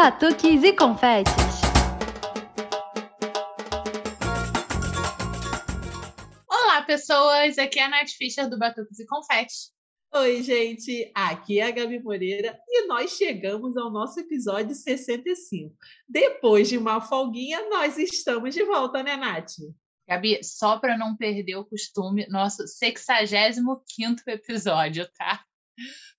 Batuques e confetes. Olá, pessoas! Aqui é a Nath Fischer do Batuques e Confetes. Oi, gente! Aqui é a Gabi Moreira e nós chegamos ao nosso episódio 65. Depois de uma folguinha, nós estamos de volta, né, Nath? Gabi, só para não perder o costume, nosso 65 episódio, tá?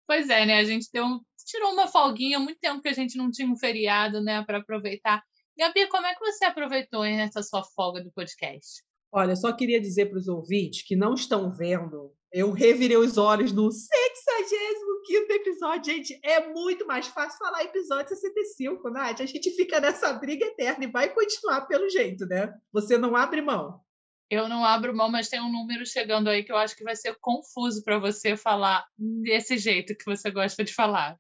Pois é, né? A gente deu um, tirou uma folguinha, muito tempo que a gente não tinha um feriado, né, para aproveitar. Gabi, como é que você aproveitou nessa sua folga do podcast? Olha, só queria dizer para os ouvintes que não estão vendo, eu revirei os olhos no 65 episódio. Gente, é muito mais fácil falar episódio 65, Nath. A gente fica nessa briga eterna e vai continuar pelo jeito, né? Você não abre mão. Eu não abro mão, mas tem um número chegando aí que eu acho que vai ser confuso para você falar desse jeito que você gosta de falar.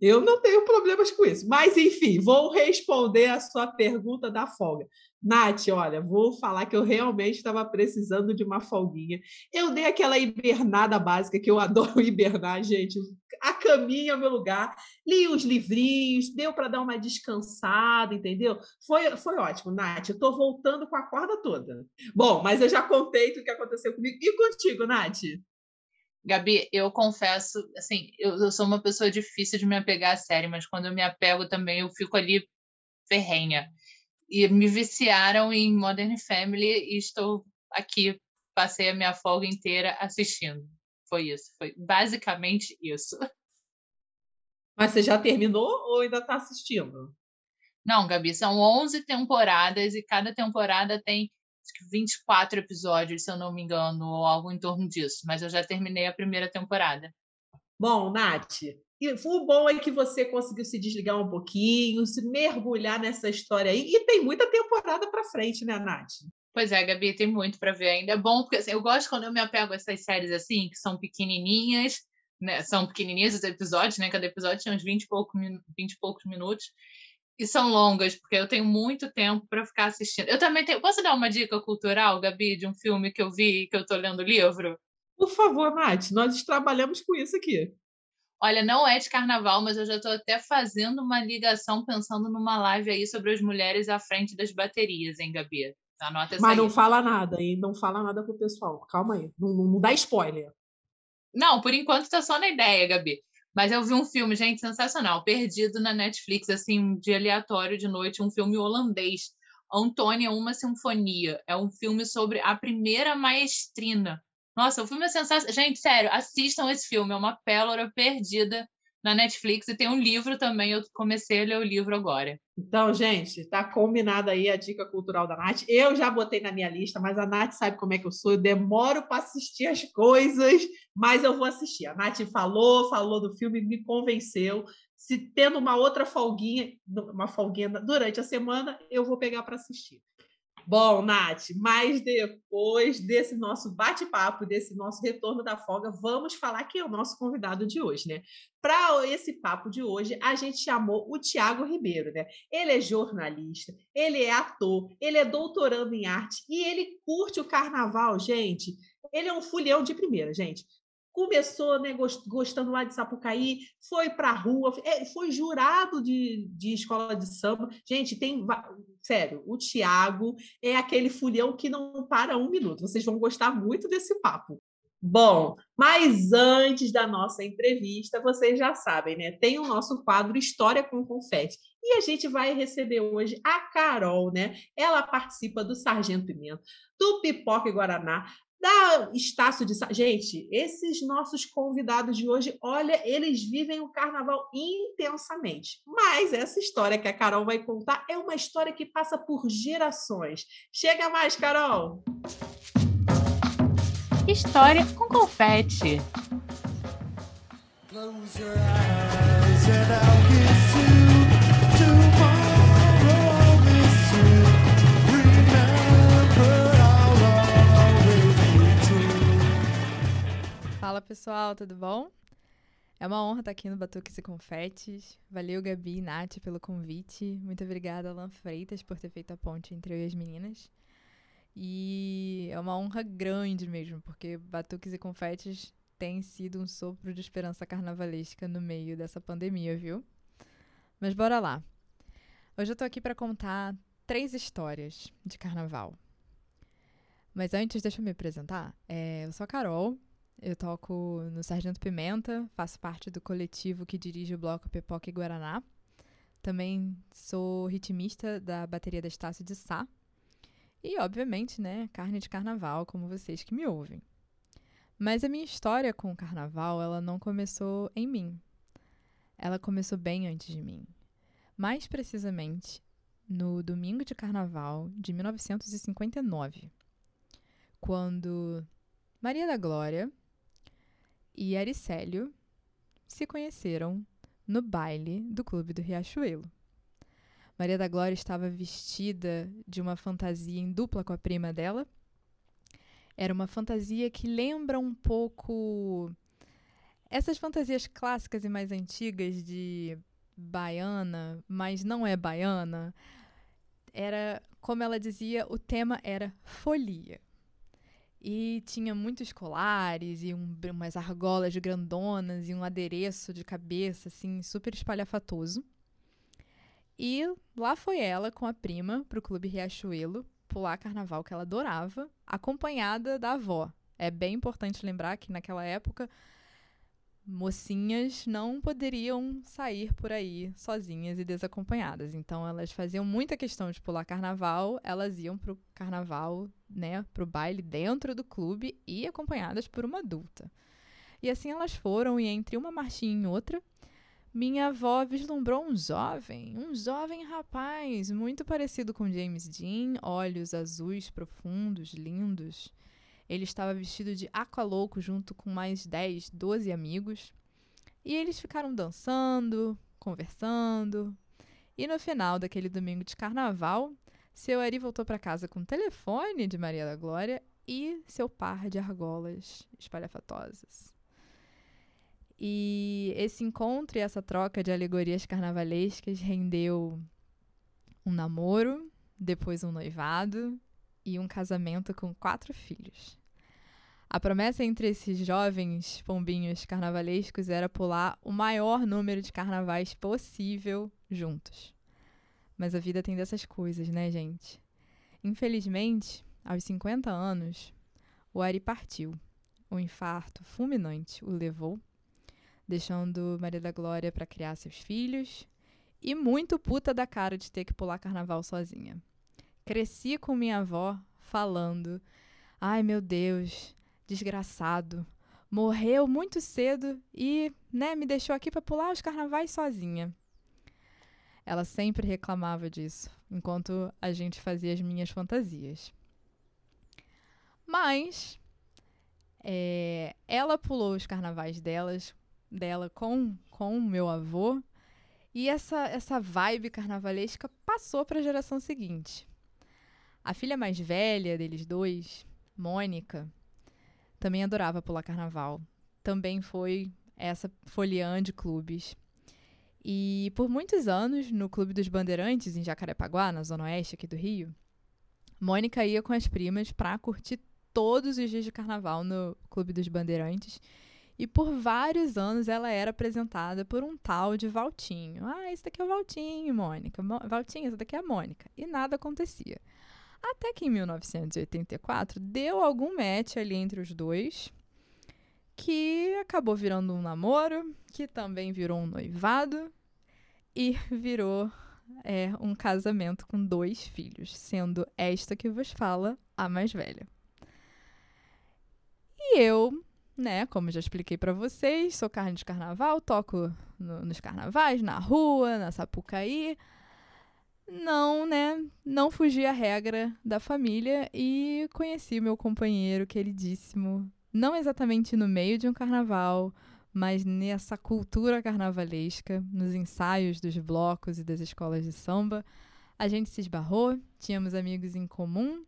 Eu não tenho problemas com isso. Mas, enfim, vou responder a sua pergunta da folga. Nath, olha, vou falar que eu realmente estava precisando de uma folguinha. Eu dei aquela hibernada básica, que eu adoro hibernar, gente. A caminha é o meu lugar. Li os livrinhos, deu para dar uma descansada, entendeu? Foi, foi ótimo, Nath. Eu estou voltando com a corda toda. Bom, mas eu já contei o que aconteceu comigo. E contigo, Nath? Gabi, eu confesso, assim, eu, eu, sou uma pessoa difícil de me apegar a sério, mas quando eu me apego também, eu fico ali ferrenha. E me viciaram em Modern Family e estou aqui, passei a minha folga inteira assistindo. Foi isso, foi basicamente isso. Mas você já terminou ou ainda está assistindo? Não, Gabi, são 11 temporadas e cada temporada tem 24 episódios, se eu não me engano, ou algo em torno disso. Mas eu já terminei a primeira temporada. Bom, Nath, e o bom é que você conseguiu se desligar um pouquinho, se mergulhar nessa história aí. E tem muita temporada para frente, né, Nath? Pois é, Gabi, tem muito para ver ainda. É bom, porque assim, eu gosto quando eu me apego a essas séries assim, que são pequenininhas, né? São pequenininhas os episódios, né? Cada episódio tem uns 20 e, pouco, 20 e poucos minutos e são longas, porque eu tenho muito tempo para ficar assistindo. Eu também tenho. Posso dar uma dica cultural, Gabi, de um filme que eu vi que eu estou lendo o livro? Por favor, Nath, nós trabalhamos com isso aqui. Olha, não é de carnaval, mas eu já estou até fazendo uma ligação pensando numa live aí sobre as mulheres à frente das baterias, hein, Gabi? Anota essa Mas não fala nada, hein? Não fala nada pro pessoal. Calma aí. Não, não, não dá spoiler. Não, por enquanto tá só na ideia, Gabi. Mas eu vi um filme, gente, sensacional, perdido na Netflix, assim, um dia aleatório de noite, um filme holandês. Antônia, uma sinfonia. É um filme sobre a primeira maestrina. Nossa, o filme é sensacional. Gente, sério, assistam esse filme. É uma pérola perdida na Netflix e tem um livro também. Eu comecei a ler o livro agora. Então, gente, tá combinada aí a dica cultural da Nath. Eu já botei na minha lista, mas a Nath sabe como é que eu sou. Eu demoro para assistir as coisas, mas eu vou assistir. A Nath falou, falou do filme, me convenceu. Se tendo uma outra folguinha, uma folguinha durante a semana, eu vou pegar para assistir. Bom, Nath, mas depois desse nosso bate-papo, desse nosso retorno da folga, vamos falar quem é o nosso convidado de hoje, né? Para esse papo de hoje, a gente chamou o Tiago Ribeiro, né? Ele é jornalista, ele é ator, ele é doutorando em arte e ele curte o carnaval, gente. Ele é um fulhão de primeira, gente começou né, gostando lá de Sapucaí, foi para a rua, é, foi jurado de, de escola de samba. Gente, tem. Sério, o Tiago é aquele fulhão que não para um minuto. Vocês vão gostar muito desse papo. Bom, mas antes da nossa entrevista, vocês já sabem, né? Tem o nosso quadro História com Confete. E a gente vai receber hoje a Carol, né? Ela participa do Sargento Pimenta, do Pipoca e Guaraná, da Estácio de Gente, esses nossos convidados de hoje, olha, eles vivem o carnaval intensamente. Mas essa história que a Carol vai contar é uma história que passa por gerações. Chega mais, Carol! História com confete. Close your eyes and I'll kiss Fala pessoal, tudo bom? É uma honra estar aqui no Batuques e Confetes. Valeu, Gabi e Nath, pelo convite. Muito obrigada, Alan Freitas, por ter feito a ponte entre eu e as meninas. E é uma honra grande mesmo, porque Batuques e Confetes tem sido um sopro de esperança carnavalesca no meio dessa pandemia, viu? Mas bora lá. Hoje eu tô aqui para contar três histórias de carnaval. Mas antes, deixa eu me apresentar. É, eu sou a Carol, eu toco no Sargento Pimenta, faço parte do coletivo que dirige o bloco Pipoca e Guaraná. Também sou ritmista da bateria da Estácio de Sá. E, obviamente, né, carne de carnaval, como vocês que me ouvem. Mas a minha história com o carnaval, ela não começou em mim. Ela começou bem antes de mim. Mais precisamente, no domingo de carnaval de 1959, quando Maria da Glória e Aricélio se conheceram no baile do Clube do Riachuelo. Maria da Glória estava vestida de uma fantasia em dupla com a prima dela. Era uma fantasia que lembra um pouco essas fantasias clássicas e mais antigas de baiana, mas não é baiana. Era, como ela dizia, o tema era folia. E tinha muitos colares e um, umas argolas grandonas e um adereço de cabeça, assim, super espalhafatoso. E lá foi ela com a prima pro Clube Riachuelo pular carnaval que ela adorava, acompanhada da avó. É bem importante lembrar que naquela época mocinhas não poderiam sair por aí sozinhas e desacompanhadas. Então elas faziam muita questão de pular carnaval, elas iam pro carnaval, né, pro baile dentro do clube e acompanhadas por uma adulta. E assim elas foram e entre uma marchinha e outra, minha avó vislumbrou um jovem, um jovem rapaz, muito parecido com James Dean, olhos azuis profundos, lindos ele estava vestido de aqualouco junto com mais 10, 12 amigos. E eles ficaram dançando, conversando. E no final daquele domingo de carnaval, seu Ari voltou para casa com o telefone de Maria da Glória e seu par de argolas espalhafatosas. E esse encontro e essa troca de alegorias carnavalescas rendeu um namoro, depois um noivado e um casamento com quatro filhos. A promessa entre esses jovens pombinhos carnavalescos era pular o maior número de carnavais possível juntos. Mas a vida tem dessas coisas, né, gente? Infelizmente, aos 50 anos, o Ari partiu. O infarto fulminante o levou, deixando Maria da Glória para criar seus filhos e muito puta da cara de ter que pular carnaval sozinha. Cresci com minha avó falando: "Ai, meu Deus, desgraçado. Morreu muito cedo e, né, me deixou aqui para pular os carnavais sozinha. Ela sempre reclamava disso, enquanto a gente fazia as minhas fantasias. Mas é, ela pulou os carnavais delas, dela com com o meu avô e essa essa vibe carnavalesca passou para a geração seguinte. A filha mais velha deles dois, Mônica, também adorava pular carnaval. Também foi essa foliã de clubes. E por muitos anos, no Clube dos Bandeirantes, em Jacarepaguá, na zona oeste aqui do Rio, Mônica ia com as primas para curtir todos os dias de carnaval no Clube dos Bandeirantes. E por vários anos ela era apresentada por um tal de Valtinho. Ah, esse daqui é o Valtinho, Mônica. Valtinho, essa daqui é a Mônica. E nada acontecia. Até que em 1984 deu algum match ali entre os dois, que acabou virando um namoro, que também virou um noivado e virou é, um casamento com dois filhos, sendo esta que vos fala a mais velha. E eu, né, como já expliquei para vocês, sou carne de carnaval, toco no, nos carnavais, na rua, na Sapucaí não, né, não fugi à regra da família e conheci meu companheiro queridíssimo, não exatamente no meio de um carnaval, mas nessa cultura carnavalesca, nos ensaios dos blocos e das escolas de samba. A gente se esbarrou, tínhamos amigos em comum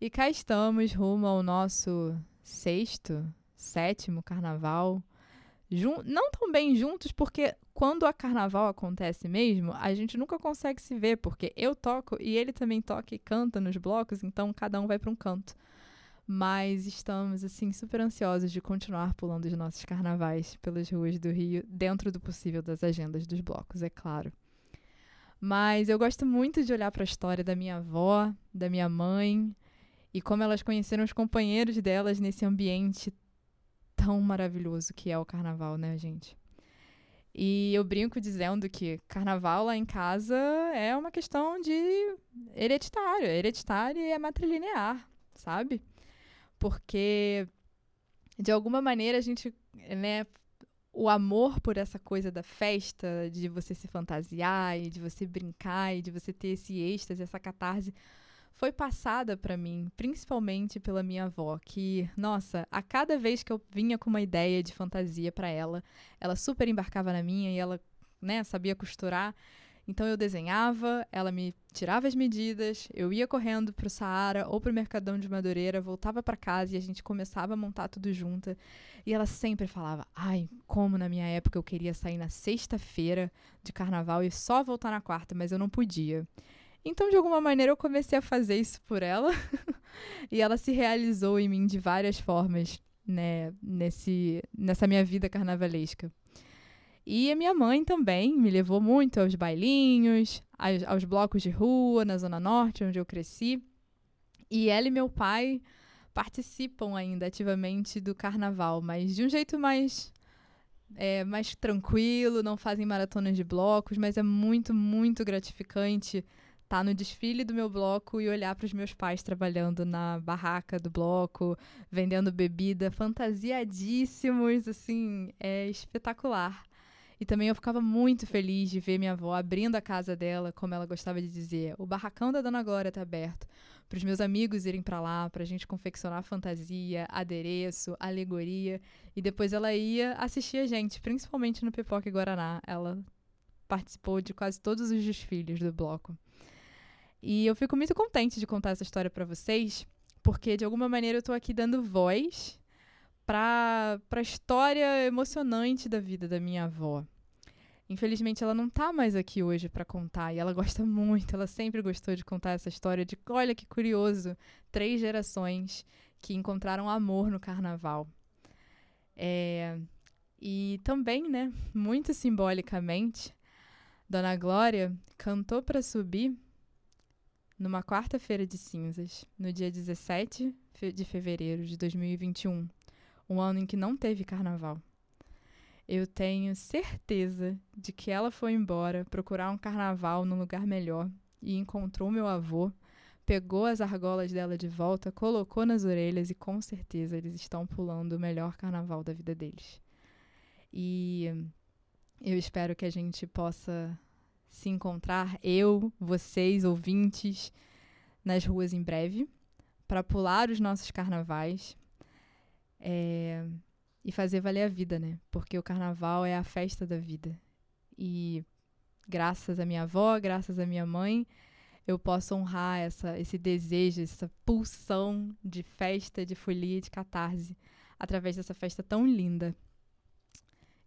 e cá estamos rumo ao nosso sexto, sétimo carnaval não tão bem juntos, porque quando a carnaval acontece mesmo, a gente nunca consegue se ver, porque eu toco e ele também toca e canta nos blocos, então cada um vai para um canto. Mas estamos, assim, super ansiosos de continuar pulando os nossos carnavais pelas ruas do Rio, dentro do possível das agendas dos blocos, é claro. Mas eu gosto muito de olhar para a história da minha avó, da minha mãe e como elas conheceram os companheiros delas nesse ambiente tão maravilhoso que é o carnaval, né, gente? E eu brinco dizendo que carnaval lá em casa é uma questão de hereditário. Hereditário é matrilinear, sabe? Porque, de alguma maneira, a gente, né, o amor por essa coisa da festa, de você se fantasiar e de você brincar e de você ter esse êxtase, essa catarse, foi passada para mim, principalmente pela minha avó, que, nossa, a cada vez que eu vinha com uma ideia de fantasia para ela, ela super embarcava na minha e ela, né, sabia costurar. Então eu desenhava, ela me tirava as medidas, eu ia correndo pro Saara ou pro Mercadão de Madureira, voltava para casa e a gente começava a montar tudo junto. E ela sempre falava: "Ai, como na minha época eu queria sair na sexta-feira de carnaval e só voltar na quarta, mas eu não podia". Então, de alguma maneira, eu comecei a fazer isso por ela. e ela se realizou em mim de várias formas, né, nesse, nessa minha vida carnavalesca. E a minha mãe também me levou muito aos bailinhos, aos, aos blocos de rua, na Zona Norte, onde eu cresci. E ela e meu pai participam ainda ativamente do carnaval, mas de um jeito mais é, mais tranquilo, não fazem maratonas de blocos, mas é muito, muito gratificante tá no desfile do meu bloco e olhar para os meus pais trabalhando na barraca do bloco, vendendo bebida, fantasiadíssimos, assim, é espetacular. E também eu ficava muito feliz de ver minha avó abrindo a casa dela, como ela gostava de dizer. O barracão da Dona Glória está aberto para os meus amigos irem para lá, para a gente confeccionar fantasia, adereço, alegoria. E depois ela ia assistir a gente, principalmente no Pipoca e Guaraná. Ela participou de quase todos os desfiles do bloco. E eu fico muito contente de contar essa história para vocês, porque de alguma maneira eu estou aqui dando voz para a história emocionante da vida da minha avó. Infelizmente ela não está mais aqui hoje para contar e ela gosta muito, ela sempre gostou de contar essa história de, olha que curioso, três gerações que encontraram amor no carnaval. É, e também, né, muito simbolicamente, Dona Glória cantou para subir numa quarta-feira de cinzas, no dia 17 de fevereiro de 2021, um ano em que não teve carnaval. Eu tenho certeza de que ela foi embora procurar um carnaval num lugar melhor e encontrou meu avô, pegou as argolas dela de volta, colocou nas orelhas e com certeza eles estão pulando o melhor carnaval da vida deles. E eu espero que a gente possa se encontrar, eu, vocês, ouvintes, nas ruas em breve, para pular os nossos carnavais é, e fazer valer a vida, né? Porque o carnaval é a festa da vida. E graças à minha avó, graças à minha mãe, eu posso honrar essa, esse desejo, essa pulsão de festa, de folia, de catarse, através dessa festa tão linda.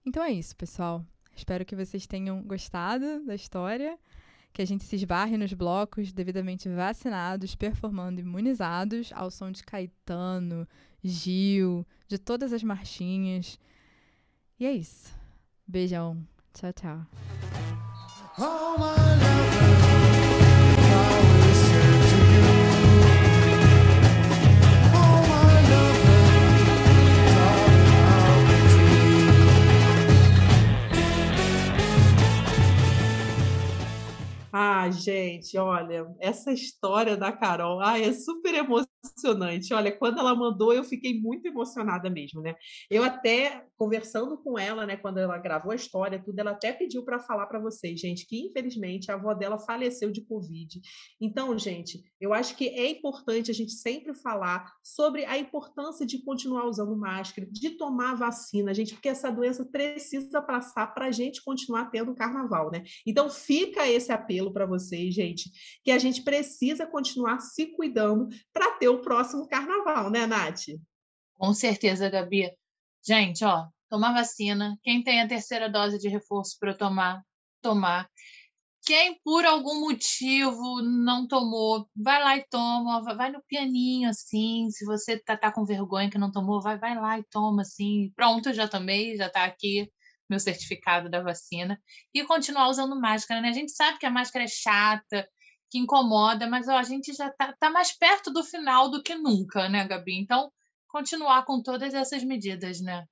Então é isso, pessoal. Espero que vocês tenham gostado da história, que a gente se esbarre nos blocos devidamente vacinados, performando imunizados ao som de Caetano, Gil, de todas as marchinhas. E é isso. Beijão. Tchau, tchau. Ah, gente, olha, essa história da Carol, ah, é super emocionante. Olha, quando ela mandou, eu fiquei muito emocionada mesmo, né? Eu até conversando com ela, né, quando ela gravou a história, tudo, ela até pediu para falar para vocês, gente, que infelizmente a avó dela faleceu de Covid. Então, gente, eu acho que é importante a gente sempre falar sobre a importância de continuar usando máscara, de tomar vacina, gente, porque essa doença precisa passar para a gente continuar tendo carnaval, né? Então, fica esse apelo para vocês, gente, que a gente precisa continuar se cuidando para ter o próximo carnaval, né, Nath? Com certeza, Gabi. Gente, ó, tomar vacina. Quem tem a terceira dose de reforço para tomar, tomar. Quem por algum motivo não tomou, vai lá e toma, vai no pianinho assim. Se você tá, tá com vergonha que não tomou, vai, vai lá e toma assim. Pronto, já tomei, já tá aqui meu certificado da vacina e continuar usando máscara, né? A gente sabe que a máscara é chata, que incomoda, mas ó, a gente já tá, tá mais perto do final do que nunca, né, Gabi? Então, continuar com todas essas medidas, né?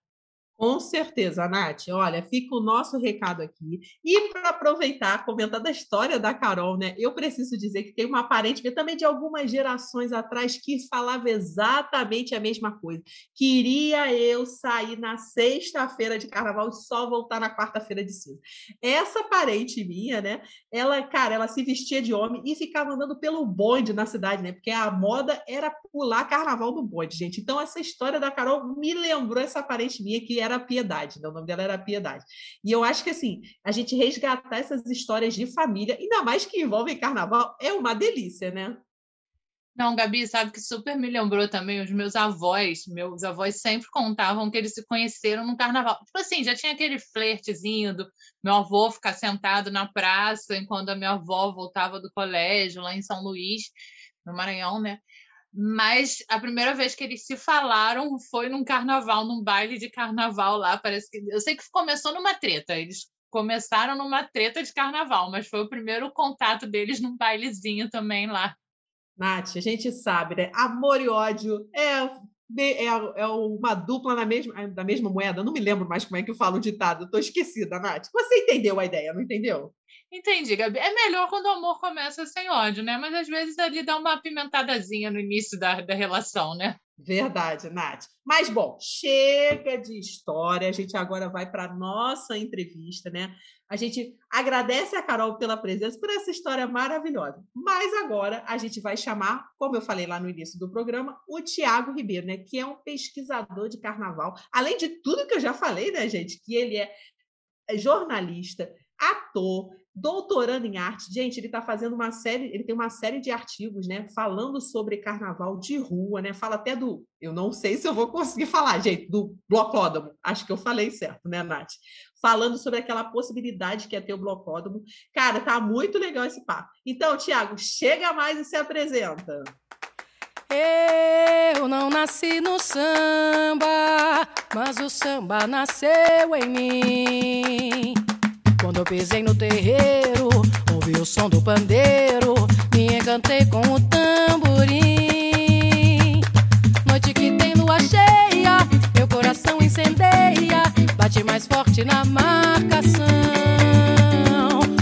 Com certeza, Nath. Olha, fica o nosso recado aqui. E para aproveitar, comentando a história da Carol, né? Eu preciso dizer que tem uma parente também de algumas gerações atrás que falava exatamente a mesma coisa. Queria eu sair na sexta-feira de carnaval e só voltar na quarta-feira de cinza. Essa parente minha, né? Ela, cara, ela se vestia de homem e ficava andando pelo bonde na cidade, né? Porque a moda era pular carnaval no bonde, gente. Então, essa história da Carol me lembrou essa parente minha que era era Piedade, né? o nome dela era Piedade. E eu acho que assim, a gente resgatar essas histórias de família, ainda mais que envolvem carnaval, é uma delícia, né? Não, Gabi, sabe que super me lembrou também os meus avós. Meus avós sempre contavam que eles se conheceram no carnaval. Tipo assim, já tinha aquele flertezinho do meu avô ficar sentado na praça enquanto a minha avó voltava do colégio lá em São Luís, no Maranhão, né? Mas a primeira vez que eles se falaram foi num carnaval, num baile de carnaval lá. Parece que. Eu sei que começou numa treta. Eles começaram numa treta de carnaval, mas foi o primeiro contato deles num bailezinho também lá. Nath, a gente sabe, né? Amor e ódio é é, é uma dupla na mesma, da mesma moeda. Não me lembro mais como é que eu falo o ditado. Estou esquecida, Nath. Você entendeu a ideia, não entendeu? Entendi, Gabi. É melhor quando o amor começa sem ódio, né? Mas às vezes ali dá uma apimentadazinha no início da, da relação, né? Verdade, Nath. Mas, bom, chega de história. A gente agora vai para a nossa entrevista, né? A gente agradece a Carol pela presença, por essa história maravilhosa. Mas agora a gente vai chamar, como eu falei lá no início do programa, o Tiago Ribeiro, né? Que é um pesquisador de carnaval. Além de tudo que eu já falei, né, gente? Que ele é jornalista, ator, doutorando em arte. Gente, ele está fazendo uma série, ele tem uma série de artigos, né, falando sobre carnaval de rua, né? Fala até do, eu não sei se eu vou conseguir falar, gente, do blocódromo. Acho que eu falei certo, né, Nath? Falando sobre aquela possibilidade que é ter o blocódromo. Cara, tá muito legal esse papo. Então, Tiago, chega mais e se apresenta. Eu não nasci no samba, mas o samba nasceu em mim. Eu pisei no terreiro, ouvi o som do pandeiro, me encantei com o tamborim. Noite que tem lua cheia, meu coração incendeia, bate mais forte na marcação.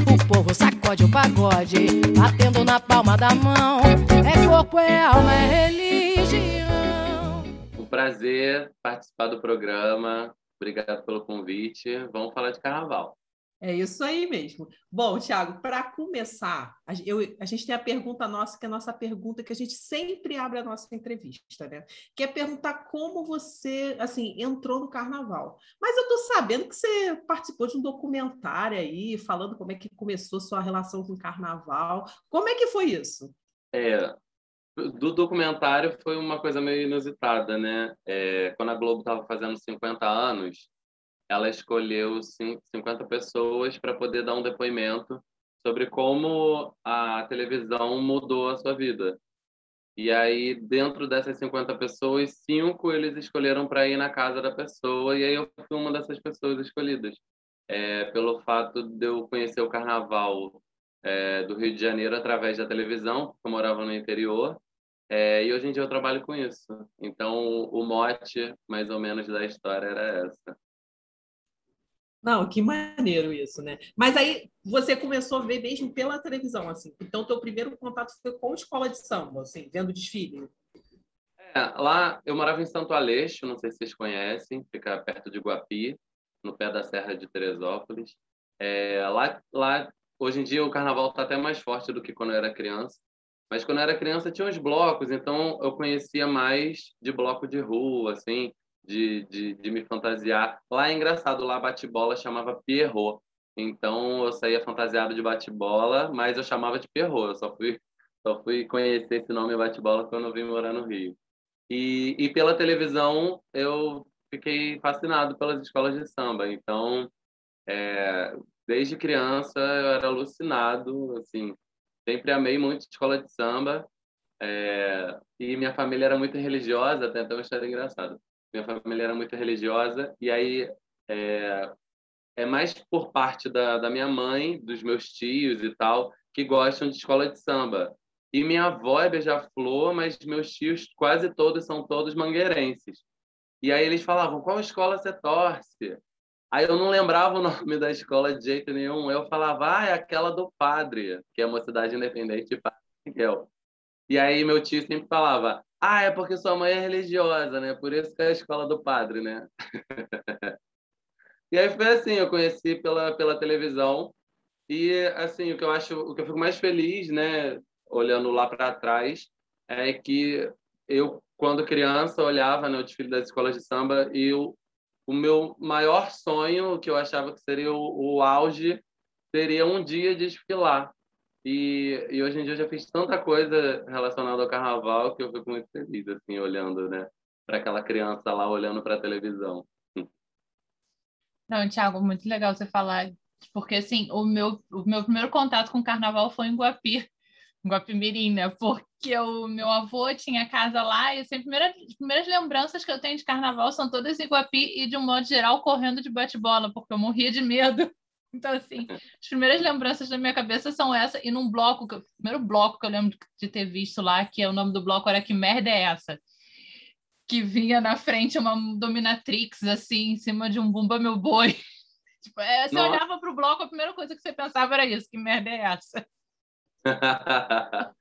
O povo sacode o pagode, batendo na palma da mão. É corpo, é alma, é religião. Um prazer participar do programa. Obrigado pelo convite. Vamos falar de carnaval. É isso aí mesmo. Bom, Tiago, para começar, a, eu, a gente tem a pergunta nossa, que é a nossa pergunta que a gente sempre abre a nossa entrevista, né? Que é perguntar como você, assim, entrou no carnaval. Mas eu estou sabendo que você participou de um documentário aí, falando como é que começou sua relação com o carnaval. Como é que foi isso? É, do documentário foi uma coisa meio inusitada, né? É, quando a Globo estava fazendo 50 anos, ela escolheu 50 pessoas para poder dar um depoimento sobre como a televisão mudou a sua vida. E aí, dentro dessas 50 pessoas, cinco eles escolheram para ir na casa da pessoa, e aí eu fui uma dessas pessoas escolhidas. É, pelo fato de eu conhecer o carnaval é, do Rio de Janeiro através da televisão, porque eu morava no interior, é, e hoje em dia eu trabalho com isso. Então, o mote, mais ou menos, da história era essa. Não, que maneiro isso, né? Mas aí você começou a ver mesmo pela televisão, assim. Então, teu primeiro contato foi com a escola de samba, assim, vendo desfile. É, lá eu morava em Santo Aleixo, não sei se vocês conhecem, fica perto de Guapi, no pé da Serra de Teresópolis. É, lá, lá, hoje em dia, o carnaval está até mais forte do que quando eu era criança. Mas quando eu era criança tinha uns blocos, então eu conhecia mais de bloco de rua, assim de, de, de me fantasiar. Lá é engraçado, lá bate-bola chamava Pierrot. Então eu saía fantasiado de bate-bola, mas eu chamava de Pierrot. Eu só fui, só fui conhecer esse nome bate-bola quando eu vim morar no Rio. E, e pela televisão eu fiquei fascinado pelas escolas de samba. Então, é, desde criança eu era alucinado, assim, sempre amei muito escola de samba. É, e minha família era muito religiosa, até uma história engraçada minha família era muito religiosa e aí é, é mais por parte da, da minha mãe, dos meus tios e tal, que gostam de escola de samba. E minha avó é beija-flor, mas meus tios quase todos são todos mangueirenses. E aí eles falavam, qual escola você torce? Aí eu não lembrava o nome da escola de jeito nenhum. Eu falava, ah, é aquela do Padre, que é uma cidade independente de Padre Miguel. E aí meu tio sempre falava, ah, é porque sua mãe é religiosa, né? Por isso que é a escola do Padre, né? e aí foi assim, eu conheci pela, pela televisão. E assim, o que eu acho, o que eu fico mais feliz, né, olhando lá para trás, é que eu quando criança olhava né, o desfile das escolas de samba e o, o meu maior sonho, que eu achava que seria o, o auge, seria um dia desfilar. E, e hoje em dia eu já fiz tanta coisa relacionada ao carnaval que eu fico muito feliz, assim, olhando, né, para aquela criança lá olhando para a televisão. Não, Thiago, muito legal você falar, porque assim, o meu, o meu primeiro contato com o carnaval foi em Guapi, Guapimirim, né? Porque o meu avô tinha casa lá e assim, primeira, as primeiras lembranças que eu tenho de carnaval são todas em Guapi e, de um modo geral, correndo de bate-bola, porque eu morria de medo. Então, assim, as primeiras lembranças da minha cabeça são essa, e num bloco, o primeiro bloco que eu lembro de ter visto lá, que é o nome do bloco era Que Merda é Essa? Que vinha na frente uma dominatrix, assim, em cima de um Bumba Meu Boi. tipo, é, você Nossa. olhava para o bloco, a primeira coisa que você pensava era isso, que merda é essa?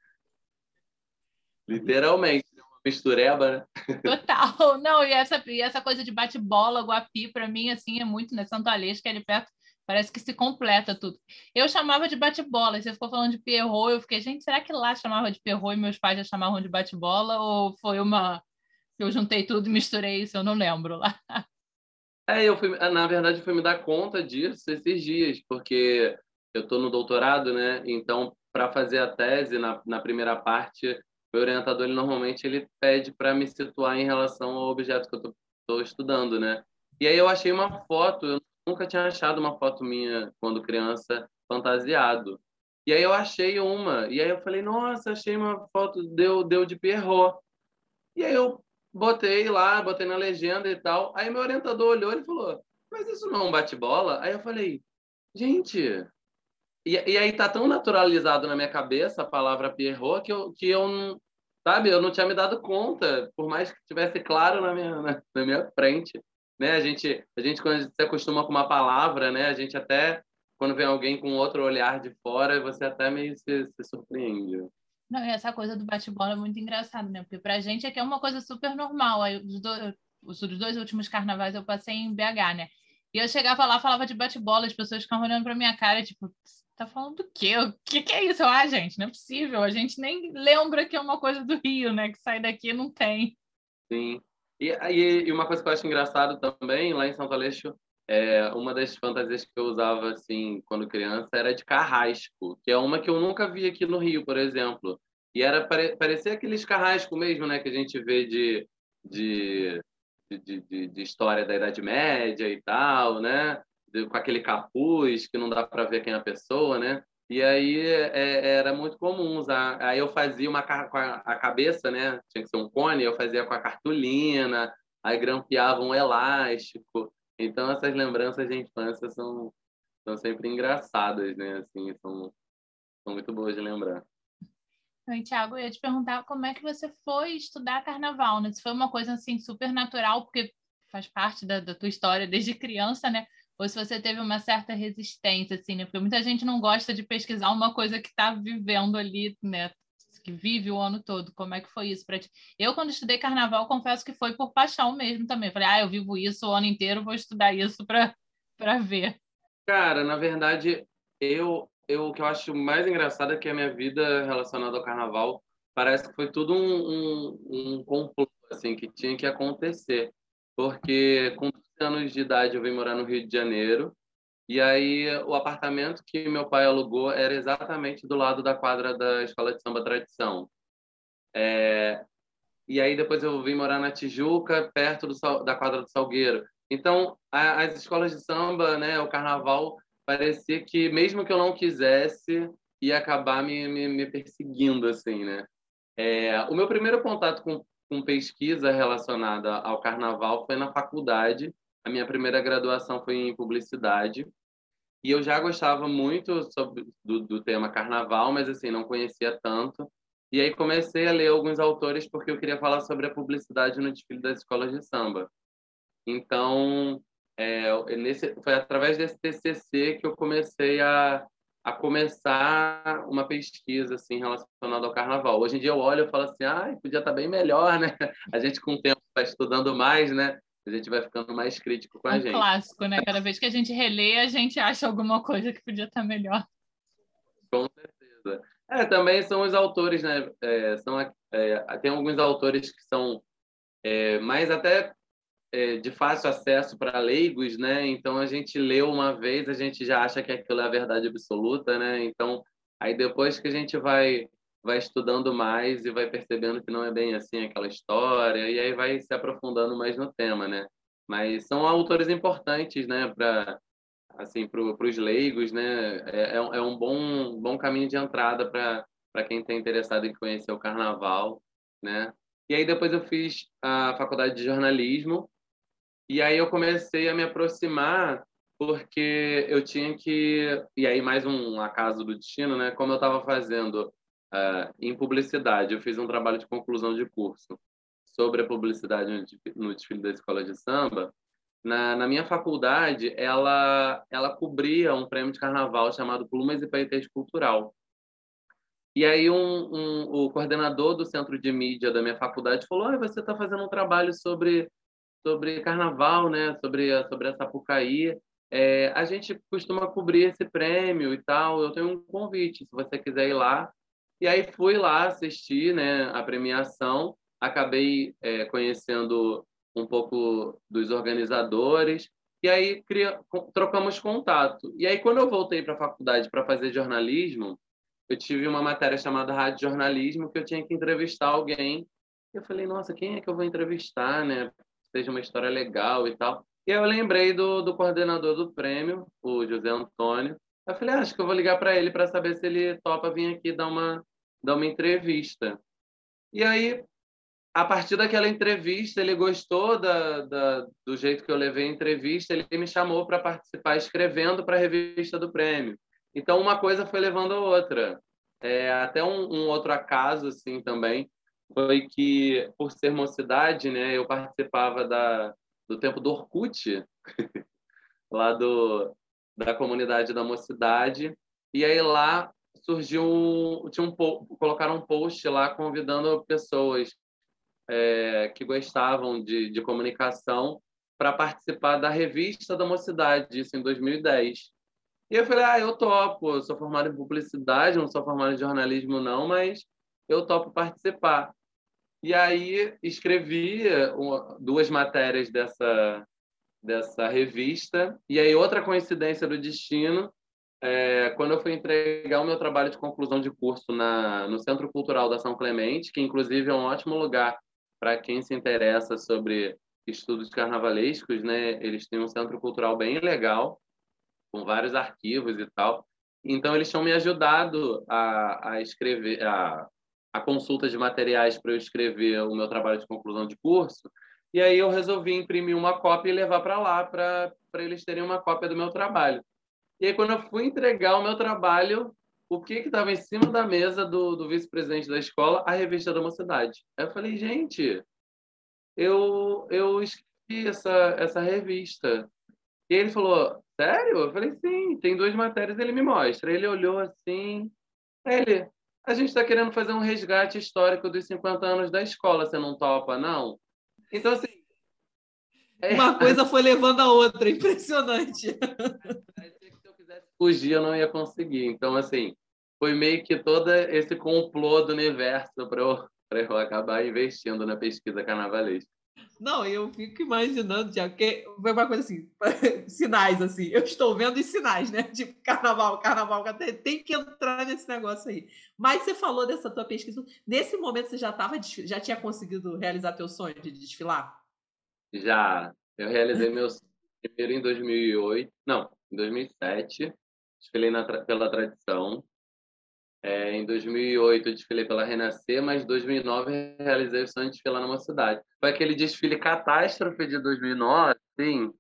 Literalmente, uma mistureba, né? Total. Não, e essa, e essa coisa de bate-bola, Guapi, para mim, assim, é muito, né? Santo Aleixo, que é ali perto, parece que se completa tudo. Eu chamava de bate-bola, você ficou falando de perro, eu fiquei, gente, será que lá chamava de perro e meus pais já chamavam de bate-bola? Ou foi uma. Eu juntei tudo e misturei isso, eu não lembro lá. É, eu fui, na verdade, fui me dar conta disso esses dias, porque eu estou no doutorado, né? Então, para fazer a tese, na, na primeira parte, o orientador ele, normalmente ele pede para me situar em relação ao objeto que eu estou estudando, né? E aí eu achei uma foto, eu nunca tinha achado uma foto minha quando criança fantasiado. E aí eu achei uma, e aí eu falei, nossa, achei uma foto, deu, deu de Pierrot. E aí eu botei lá, botei na legenda e tal. Aí meu orientador olhou e falou, mas isso não é um bate-bola? Aí eu falei, gente, e, e aí tá tão naturalizado na minha cabeça a palavra Pierrot que eu, que eu não, sabe, eu não tinha me dado conta, por mais que tivesse claro na minha, na, na minha frente. Né? A gente, a gente quando se acostuma com uma palavra, né? A gente até quando vem alguém com outro olhar de fora, você até meio se, se surpreende. Não, e essa coisa do bate-bola é muito engraçado, né? Porque pra gente aqui é uma coisa super normal. Aí, os, dois, os dois últimos carnavais eu passei em BH, né? E eu chegava lá, falava de bate-bola, as pessoas ficavam olhando pra minha cara, tipo, tá falando do quê? O que, que é isso? Ah, gente, não é possível. A gente nem lembra que é uma coisa do Rio, né? Que sai daqui não tem. Sim. E, e uma coisa que eu acho engraçado também, lá em São Aleixo, é, uma das fantasias que eu usava, assim, quando criança, era de carrasco, que é uma que eu nunca vi aqui no Rio, por exemplo. E era, pare, parecia aqueles carrasco mesmo, né? Que a gente vê de, de, de, de, de história da Idade Média e tal, né? com aquele capuz que não dá para ver quem é a pessoa, né? E aí é, era muito comum usar. Aí eu fazia uma com a cabeça, né? Tinha que ser um cone, eu fazia com a cartolina, aí grampeava um elástico. Então essas lembranças de infância são, são sempre engraçadas, né? Assim, são, são muito boas de lembrar. Oi, Tiago, eu ia te perguntar como é que você foi estudar carnaval, né? Se foi uma coisa assim super natural, porque faz parte da, da tua história desde criança, né? Ou se você teve uma certa resistência, assim, né? Porque muita gente não gosta de pesquisar uma coisa que está vivendo ali, né? Que vive o ano todo. Como é que foi isso para ti? Eu, quando estudei carnaval, confesso que foi por paixão mesmo também. Falei, ah, eu vivo isso o ano inteiro, vou estudar isso para ver. Cara, na verdade, eu, eu o que eu acho mais engraçado é que a minha vida relacionada ao carnaval parece que foi tudo um, um, um complô, assim, que tinha que acontecer. Porque com anos de idade eu vim morar no Rio de Janeiro. E aí o apartamento que meu pai alugou era exatamente do lado da quadra da Escola de Samba Tradição. É... E aí depois eu vim morar na Tijuca, perto do, da quadra do Salgueiro. Então, a, as escolas de samba, né, o carnaval, parecia que mesmo que eu não quisesse, ia acabar me, me, me perseguindo, assim, né? É, o meu primeiro contato com, com pesquisa relacionada ao carnaval foi na faculdade, a minha primeira graduação foi em publicidade. E eu já gostava muito sobre, do, do tema carnaval, mas assim, não conhecia tanto. E aí comecei a ler alguns autores porque eu queria falar sobre a publicidade no desfile das escolas de samba. Então, é, nesse, foi através desse TCC que eu comecei a, a começar uma pesquisa assim relacionada ao carnaval. Hoje em dia eu olho e falo assim, ah, podia estar bem melhor, né? A gente com o tempo está estudando mais, né? A gente vai ficando mais crítico com a um gente. clássico, né? Cada vez que a gente relê, a gente acha alguma coisa que podia estar melhor. Com certeza. É, também são os autores, né? É, são, é, tem alguns autores que são é, mais até é, de fácil acesso para leigos, né? Então a gente leu uma vez, a gente já acha que aquilo é a verdade absoluta, né? Então aí depois que a gente vai vai estudando mais e vai percebendo que não é bem assim aquela história e aí vai se aprofundando mais no tema, né? Mas são autores importantes, né? Para assim para os leigos, né? É, é, um é bom bom caminho de entrada para para quem está interessado em conhecer o Carnaval, né? E aí depois eu fiz a faculdade de jornalismo e aí eu comecei a me aproximar porque eu tinha que e aí mais um acaso do destino, né? Como eu estava fazendo uh, em publicidade, eu fiz um trabalho de conclusão de curso sobre a publicidade no desfile da escola de samba. Na, na minha faculdade, ela ela cobria um prêmio de carnaval chamado Plumas e Paetês Cultural. E aí um, um, o coordenador do centro de mídia da minha faculdade falou: ah, você está fazendo um trabalho sobre sobre carnaval, né? Sobre sobre a Sapucaí. É, a gente costuma cobrir esse prêmio e tal. Eu tenho um convite, se você quiser ir lá. E aí fui lá assistir, né? A premiação. Acabei é, conhecendo um pouco dos organizadores e aí cria, trocamos contato. E aí quando eu voltei para a faculdade para fazer jornalismo, eu tive uma matéria chamada Rádio Jornalismo que eu tinha que entrevistar alguém. Eu falei, nossa, quem é que eu vou entrevistar, né? seja uma história legal e tal. E eu lembrei do, do coordenador do prêmio, o José Antônio. Eu falei, ah, acho que eu vou ligar para ele para saber se ele topa vir aqui dar uma, dar uma entrevista. E aí, a partir daquela entrevista, ele gostou da, da, do jeito que eu levei a entrevista, ele me chamou para participar escrevendo para a revista do prêmio. Então, uma coisa foi levando a outra. É, até um, um outro acaso, assim, também foi que, por ser mocidade, né, eu participava da, do tempo do Orkut, lá do, da comunidade da mocidade, e aí lá surgiu, tinha um, colocaram um post lá convidando pessoas é, que gostavam de, de comunicação para participar da revista da mocidade, isso em 2010. E eu falei, ah, eu topo, eu sou formado em publicidade, não sou formado em jornalismo não, mas eu topo participar. E aí escrevi duas matérias dessa, dessa revista. E aí, outra coincidência do destino, é, quando eu fui entregar o meu trabalho de conclusão de curso na, no Centro Cultural da São Clemente, que inclusive é um ótimo lugar para quem se interessa sobre estudos carnavalescos, né? Eles têm um centro cultural bem legal, com vários arquivos e tal. Então, eles tinham me ajudado a, a escrever, a a consulta de materiais para eu escrever o meu trabalho de conclusão de curso. E aí eu resolvi imprimir uma cópia e levar para lá para eles terem uma cópia do meu trabalho. E aí quando eu fui entregar o meu trabalho, o que estava em cima da mesa do, do vice-presidente da escola? A revista da Mocidade. Aí eu falei, gente, eu, eu escrevi essa, essa revista. E ele falou, sério? Eu falei, sim, tem duas matérias, ele me mostra. Ele olhou assim, ele, a gente está querendo fazer um resgate histórico dos 50 anos da escola, você não topa, não? Então, assim. É... Uma coisa foi levando a outra, impressionante. Se eu quisesse fugir, eu não ia conseguir. Então, assim, foi meio que todo esse complô do universo para eu, eu acabar investindo na pesquisa carnavalesca. Não, eu fico imaginando, Tiago, que foi uma coisa assim, sinais, assim. Eu estou vendo os sinais, né? Tipo, carnaval, carnaval, tem que entrar nesse negócio aí. Mas você falou dessa tua pesquisa. Nesse momento você já tava, já tinha conseguido realizar teu sonho de desfilar? Já. Eu realizei meu primeiro em 2008. Não, em 2007. Desfilei na, pela tradição. É, em 2008 eu desfilei pela Renascer, mas em 2009 realizei o sonho de desfilar numa cidade. Foi aquele desfile catástrofe de 2009, sim.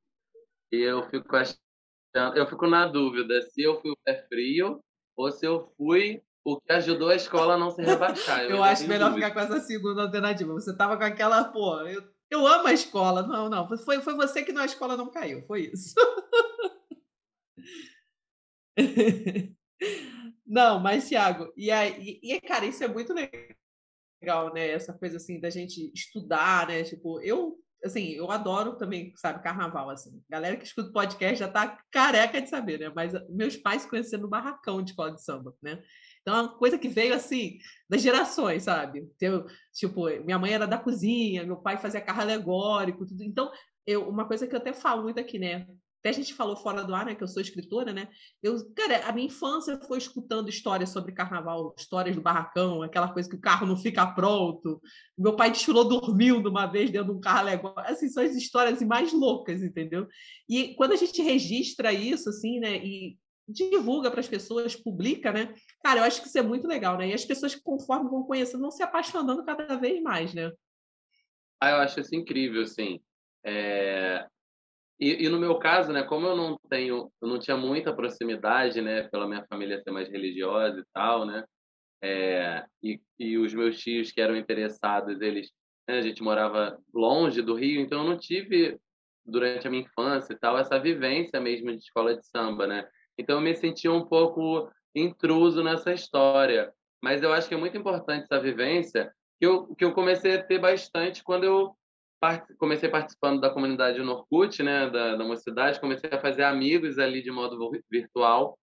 E eu fico achando, eu fico na dúvida se eu fui o pé frio ou se eu fui o que ajudou a escola a não se rebaixar. Eu, eu acho melhor dúvida. ficar com essa segunda alternativa. Você tava com aquela, pô, eu, eu amo a escola. Não, não, foi, foi você que na escola não caiu, foi isso. não, mas, Thiago, e, aí, e, cara, isso é muito legal, né? Essa coisa assim da gente estudar, né? Tipo, eu assim, eu adoro também, sabe, carnaval, assim. Galera que escuta podcast já tá careca de saber, né? Mas meus pais se conheceram no barracão de escola de samba, né? Então é uma coisa que veio assim das gerações, sabe? Tipo, minha mãe era da cozinha, meu pai fazia carro alegórico, tudo. Então, eu, uma coisa que eu até falo muito aqui, né? Até a gente falou fora do ar, né? Que eu sou escritora, né? Eu, cara, a minha infância foi escutando histórias sobre carnaval, histórias do barracão, aquela coisa que o carro não fica pronto. Meu pai desfilou dormindo uma vez dentro de um carro alegórico. Assim, são as histórias mais loucas, entendeu? E quando a gente registra isso, assim, né? E divulga para as pessoas, publica, né? Cara, eu acho que isso é muito legal, né? E as pessoas, conforme vão conhecendo, vão se apaixonando cada vez mais, né? Ah, eu acho isso incrível, assim. É... E, e, no meu caso, né, como eu não tenho, eu não tinha muita proximidade, né, pela minha família ser mais religiosa e tal, né, é, e, e os meus tios que eram interessados, eles, né, a gente morava longe do Rio, então eu não tive durante a minha infância e tal essa vivência mesmo de escola de samba, né. Então eu me sentia um pouco intruso nessa história, mas eu acho que é muito importante essa vivência que eu que eu comecei a ter bastante quando eu comecei participando da comunidade no Orkut, né, da, da mocidade, comecei a fazer amigos ali de modo virtual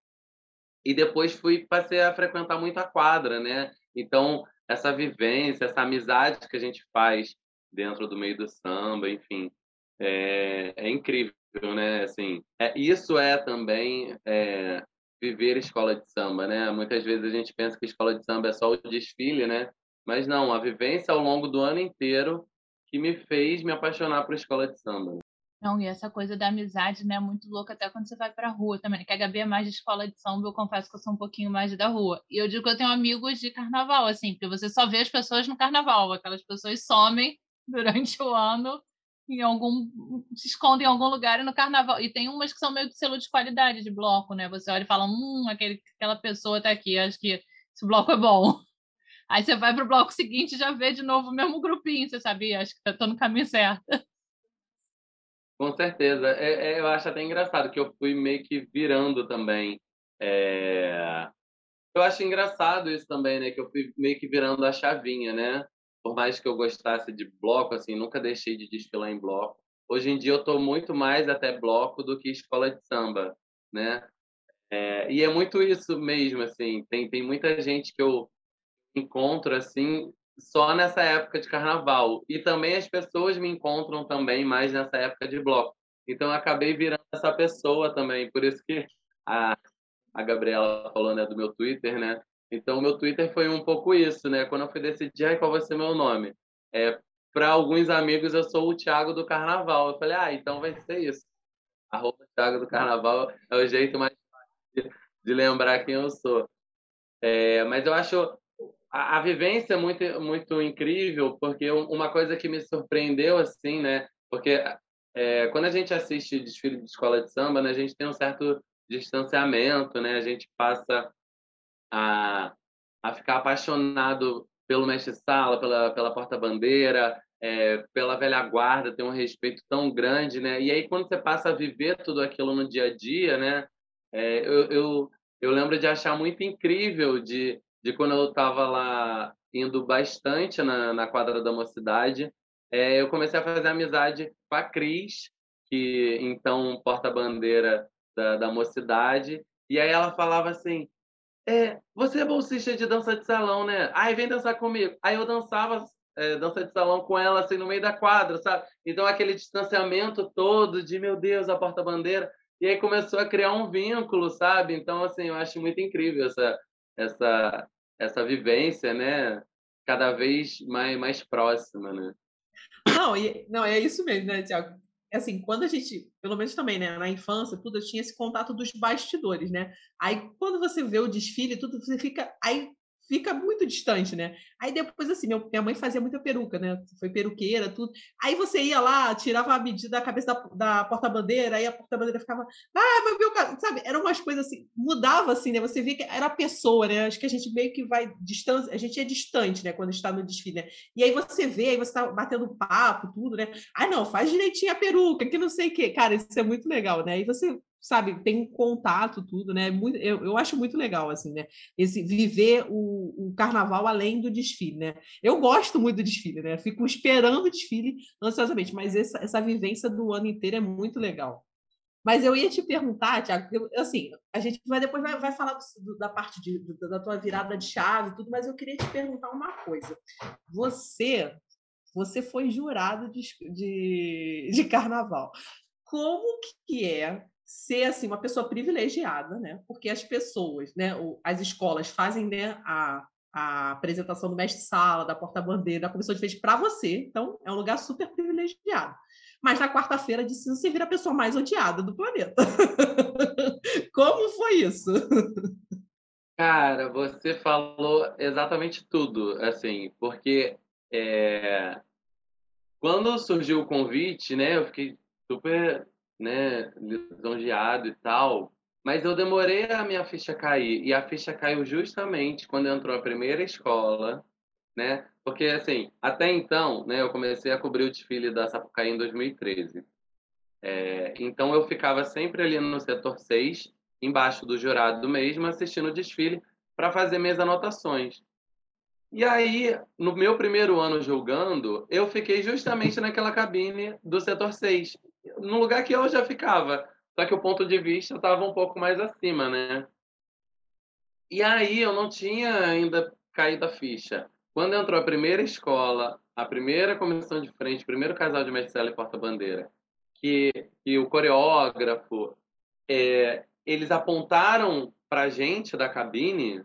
e depois fui passei a frequentar muito a quadra, né? Então essa vivência, essa amizade que a gente faz dentro do meio do samba, enfim, é, é incrível, né? Assim, é, isso é também é, viver escola de samba, né? Muitas vezes a gente pensa que escola de samba é só o desfile, né? Mas não, a vivência ao longo do ano inteiro que me fez me apaixonar por escola de samba. Não, e essa coisa da amizade, né, é muito louca até quando você vai pra rua também. Que a Gabi é mais de escola de samba, eu confesso que eu sou um pouquinho mais da rua. E eu digo que eu tenho amigos de carnaval, assim, porque você só vê as pessoas no carnaval. Aquelas pessoas somem durante o ano em algum se escondem em algum lugar e no carnaval e tem umas que são meio de selo de qualidade de bloco né você olha e fala hum aquele, aquela pessoa tá aqui acho que esse bloco é bom Aí você vai para o bloco seguinte e já vê de novo o mesmo grupinho, você sabia? Acho que estou no caminho certo. Com certeza. É, é, eu acho até engraçado que eu fui meio que virando também. É... Eu acho engraçado isso também, né? Que eu fui meio que virando a chavinha, né? Por mais que eu gostasse de bloco, assim, nunca deixei de desfilar em bloco. Hoje em dia eu estou muito mais até bloco do que escola de samba, né? É, e é muito isso mesmo, assim. Tem, tem muita gente que eu encontro assim só nessa época de carnaval e também as pessoas me encontram também mais nessa época de bloco. Então acabei virando essa pessoa também, por isso que a a Gabriela falou né do meu Twitter, né? Então meu Twitter foi um pouco isso, né? Quando eu fui decidir qual vai ser meu nome, é para alguns amigos eu sou o Thiago do Carnaval. Eu falei: "Ah, então vai ser isso". Arroba Thiago do Carnaval é o jeito mais fácil de, de lembrar quem eu sou. É, mas eu acho a, a, vivência é muito, muito incrível, porque uma coisa que me surpreendeu, assim, né? Porque é, quando a gente assiste desfile de escola de samba, né, a gente tem um certo distanciamento, né? A gente passa a, a ficar apaixonado pelo mestre-sala, pela, pela porta-bandeira, é, pela velha guarda, tem um respeito tão grande, né? E aí, quando você passa a viver tudo aquilo no dia a dia, né? É, eu, eu, eu lembro de achar muito incrível de de quando eu estava lá indo bastante na, na quadra da mocidade, é, eu comecei a fazer amizade com a Cris, que então porta-bandeira da, da mocidade, e aí ela falava assim, é, você é bolsista de dança de salão, né? Aí vem dançar comigo. Aí eu dançava é, dança de salão com ela assim no meio da quadra, sabe? Então aquele distanciamento todo de meu Deus, a porta-bandeira. E aí começou a criar um vínculo, sabe? Então assim, eu acho muito incrível essa essa essa vivência, né? Cada vez mais, mais próxima, né? Não, e, não, é isso mesmo, né, Tiago? É assim, quando a gente, pelo menos também, né, na infância, tudo, tinha esse contato dos bastidores, né? Aí, quando você vê o desfile, tudo, você fica, aí fica muito distante, né? Aí depois, assim, meu, minha mãe fazia muita peruca, né? Foi peruqueira, tudo. Aí você ia lá, tirava a medida da cabeça da, da porta-bandeira, aí a porta-bandeira ficava, ah, mas meu cara, sabe? Eram umas coisas assim, mudava assim, né? Você via que era a pessoa, né? Acho que a gente meio que vai distante, a gente é distante, né? Quando está no desfile, né? E aí você vê, aí você tá batendo papo, tudo, né? Ah, não, faz direitinho a peruca, que não sei o quê. Cara, isso é muito legal, né? Aí você sabe, tem um contato, tudo, né? Muito, eu, eu acho muito legal, assim, né? Esse viver o, o carnaval além do desfile, né? Eu gosto muito do desfile, né? Fico esperando o desfile ansiosamente, mas essa, essa vivência do ano inteiro é muito legal. Mas eu ia te perguntar, Tiago, assim, a gente vai depois vai, vai falar do, da parte de, do, da tua virada de chave tudo, mas eu queria te perguntar uma coisa. Você, você foi jurado de, de, de carnaval. Como que é ser assim uma pessoa privilegiada, né? Porque as pessoas, né, as escolas fazem né, a, a apresentação do mestre-sala, da porta-bandeira, da comissão de frente para você, então é um lugar super privilegiado. Mas na quarta-feira de cinza você vira a pessoa mais odiada do planeta. Como foi isso? Cara, você falou exatamente tudo, assim, porque é... quando surgiu o convite, né, eu fiquei super né, lisonjeado e tal. Mas eu demorei a minha ficha cair. E a ficha caiu justamente quando entrou a primeira escola, né? Porque, assim, até então, né, eu comecei a cobrir o desfile da Sapucaí em 2013. É, então, eu ficava sempre ali no setor 6, embaixo do jurado mesmo, assistindo o desfile para fazer minhas anotações. E aí, no meu primeiro ano julgando, eu fiquei justamente naquela cabine do setor 6 no lugar que eu já ficava. Só que o ponto de vista estava um pouco mais acima, né? E aí eu não tinha ainda caído a ficha. Quando entrou a primeira escola, a primeira comissão de frente, o primeiro casal de Marcelo e porta-bandeira, que, que o coreógrafo, é, eles apontaram para gente da cabine,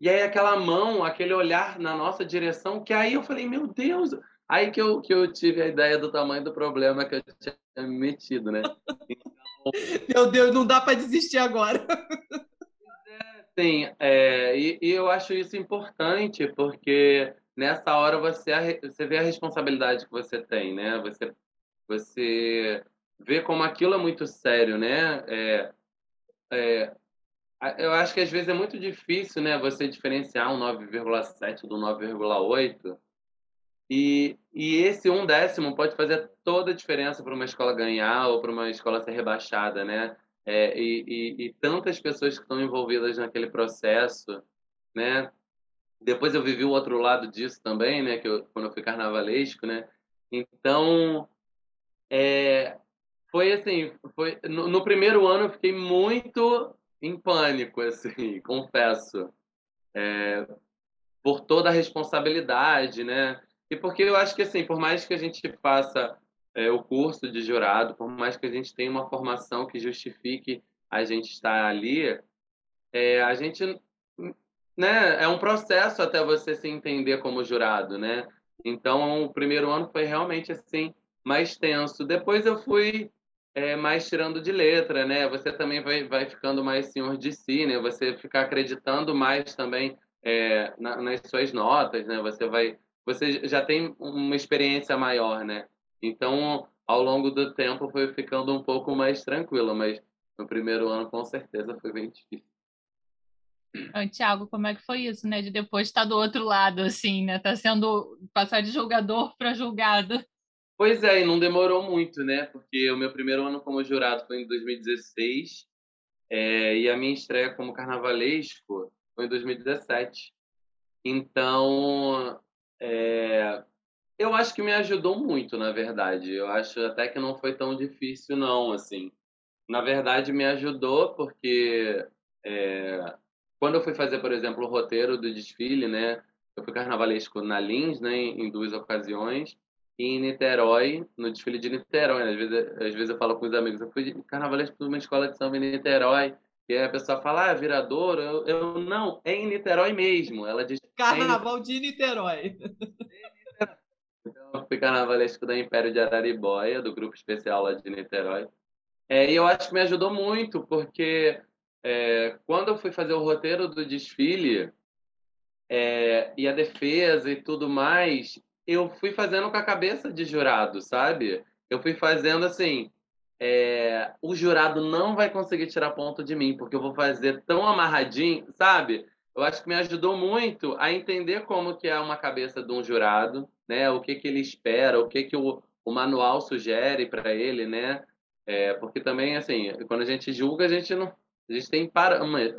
e aí aquela mão, aquele olhar na nossa direção, que aí eu falei, meu Deus, Aí que eu, que eu tive a ideia do tamanho do problema que eu tinha me metido, né? Então... Meu Deus, não dá para desistir agora. Sim, é, e, e, eu acho isso importante, porque nessa hora você, você vê a responsabilidade que você tem, né? Você, você vê como aquilo é muito sério, né? É, é, eu acho que às vezes é muito difícil, né? Você diferenciar um 9,7 do 9,8 e, e esse um décimo pode fazer toda a diferença para uma escola ganhar ou para uma escola ser rebaixada, né? É, e, e, e, tantas pessoas que estão envolvidas naquele processo, né? Depois eu vivi o outro lado disso também, né? Que eu, quando eu fui carnavalesco, né? Então, é, foi assim, foi no, no, primeiro ano eu fiquei muito em pânico, assim, confesso, é, por toda a responsabilidade, né? E porque eu acho que, assim, por mais que a gente faça é, o curso de jurado, por mais que a gente tenha uma formação que justifique a gente estar ali, é, a gente, né, é um processo até você se entender como jurado, né? Então, o primeiro ano foi realmente, assim, mais tenso. Depois eu fui é, mais tirando de letra, né? Você também vai, vai ficando mais senhor de si, né? Você fica acreditando mais também é, na, nas suas notas, né? Você vai você já tem uma experiência maior, né? Então, ao longo do tempo foi ficando um pouco mais tranquilo, mas no primeiro ano com certeza foi bem difícil. Tiago, como é que foi isso, né? De depois estar do outro lado, assim, né? Tá sendo passar de julgador para julgado. Pois é, e não demorou muito, né? Porque o meu primeiro ano como jurado foi em 2016 é, e a minha estreia como carnavalesco foi em 2017. Então, é, eu acho que me ajudou muito, na verdade. Eu acho até que não foi tão difícil, não, assim. Na verdade, me ajudou porque é, quando eu fui fazer, por exemplo, o roteiro do desfile, né? Eu fui carnavalesco na Lins, né? Em duas ocasiões. E em Niterói, no desfile de Niterói. Né? Às, vezes, às vezes eu falo com os amigos, eu fui carnavalesco numa escola de samba em Niterói. E aí a pessoa fala, ah, viradouro? Eu, eu não, é em Niterói mesmo. Ela diz. Carnaval de Niterói. Então, eu fui carnavalesco da Império de Araribóia, do grupo especial lá de Niterói. É, e eu acho que me ajudou muito, porque é, quando eu fui fazer o roteiro do desfile, é, e a defesa e tudo mais, eu fui fazendo com a cabeça de jurado, sabe? Eu fui fazendo assim, é, o jurado não vai conseguir tirar ponto de mim, porque eu vou fazer tão amarradinho, sabe? Eu acho que me ajudou muito a entender como que é uma cabeça de um jurado, né? O que que ele espera, o que que o, o manual sugere para ele, né? É, porque também, assim, quando a gente julga, a gente não, a gente tem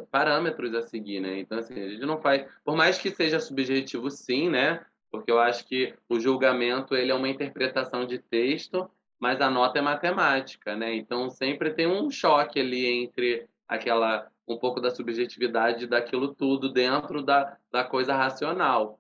parâmetros a seguir, né? Então, assim, a gente não faz, por mais que seja subjetivo, sim, né? Porque eu acho que o julgamento ele é uma interpretação de texto, mas a nota é matemática, né? Então sempre tem um choque ali entre aquela um pouco da subjetividade daquilo tudo dentro da, da coisa racional.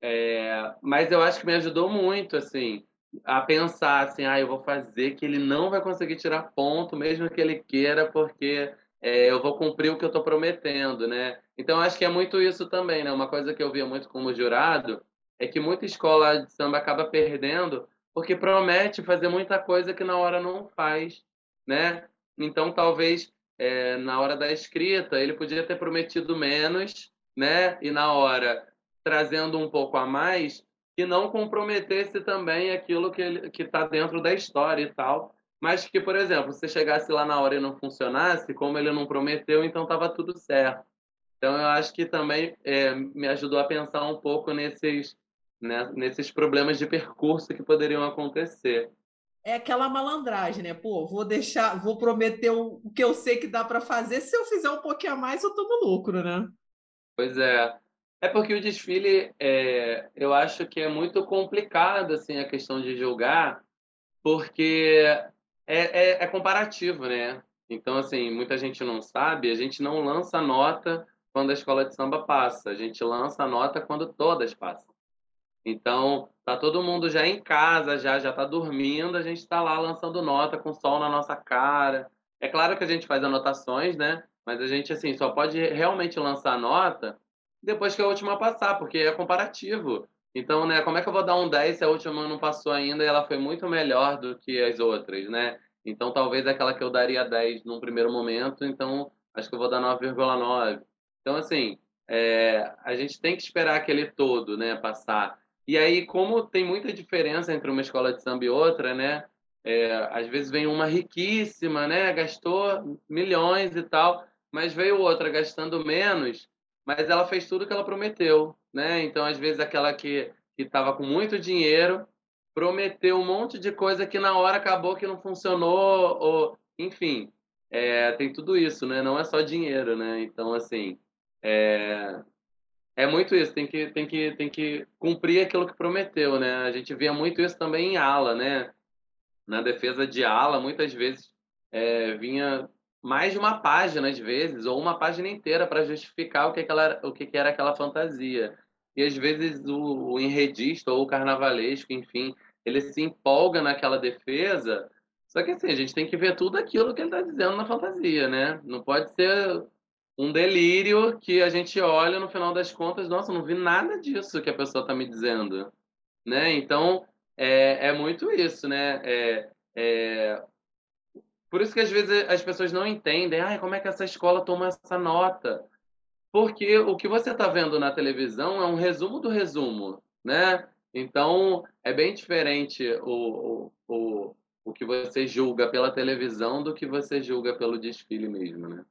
É, mas eu acho que me ajudou muito, assim, a pensar assim, ah, eu vou fazer que ele não vai conseguir tirar ponto, mesmo que ele queira, porque é, eu vou cumprir o que eu estou prometendo, né? Então acho que é muito isso também, né? Uma coisa que eu via muito como jurado é que muita escola de samba acaba perdendo porque promete fazer muita coisa que na hora não faz, né? Então talvez é, na hora da escrita ele podia ter prometido menos, né? E na hora trazendo um pouco a mais que não comprometesse também aquilo que que está dentro da história e tal mas que, por exemplo, se chegasse lá na hora e não funcionasse, como ele não prometeu, então estava tudo certo. Então, eu acho que também é, me ajudou a pensar um pouco nesses, né, nesses problemas de percurso que poderiam acontecer. É aquela malandragem, né? Pô, vou deixar, vou prometer o, que eu sei que dá para fazer. Se eu fizer um pouquinho a mais, eu tô no lucro, né? Pois é. É porque o desfile, é, eu acho que é muito complicado assim a questão de julgar, porque é, é, é comparativo, né? Então, assim, muita gente não sabe, a gente não lança nota quando a escola de samba passa, a gente lança nota quando todas passam. Então, tá todo mundo já em casa, já já tá dormindo, a gente está lá lançando nota com sol na nossa cara. É claro que a gente faz anotações, né? Mas a gente assim só pode realmente lançar nota depois que a última passar, porque é comparativo. Então, né, como é que eu vou dar um 10 se a última não passou ainda e ela foi muito melhor do que as outras, né? Então, talvez aquela que eu daria 10 num primeiro momento, então acho que eu vou dar 9,9. Então, assim, é, a gente tem que esperar aquele todo, né, passar. E aí, como tem muita diferença entre uma escola de samba e outra, né? É, às vezes vem uma riquíssima, né? Gastou milhões e tal, mas veio outra gastando menos, mas ela fez tudo que ela prometeu, né? Então, às vezes, aquela que estava com muito dinheiro prometeu um monte de coisa que na hora acabou que não funcionou, ou, enfim, é, tem tudo isso, né? Não é só dinheiro, né? Então, assim, é, é muito isso, tem que, tem, que, tem que cumprir aquilo que prometeu, né? A gente via muito isso também em ala, né? Na defesa de ala, muitas vezes é, vinha mais de uma página, às vezes, ou uma página inteira para justificar o que, aquela, o que, era aquela fantasia. E às vezes o, o enredista ou o carnavalesco, enfim, ele se empolga naquela defesa. Só que assim, a gente tem que ver tudo aquilo que ele está dizendo na fantasia, né? Não pode ser um delírio que a gente olha no final das contas, nossa, não vi nada disso que a pessoa está me dizendo, né? Então é, é muito isso, né? É, é, por isso que às vezes as pessoas não entendem, ah, como é que essa escola toma essa nota? Porque o que você está vendo na televisão é um resumo do resumo, né? Então é bem diferente o, o, o, o que você julga pela televisão do que você julga pelo desfile mesmo, né?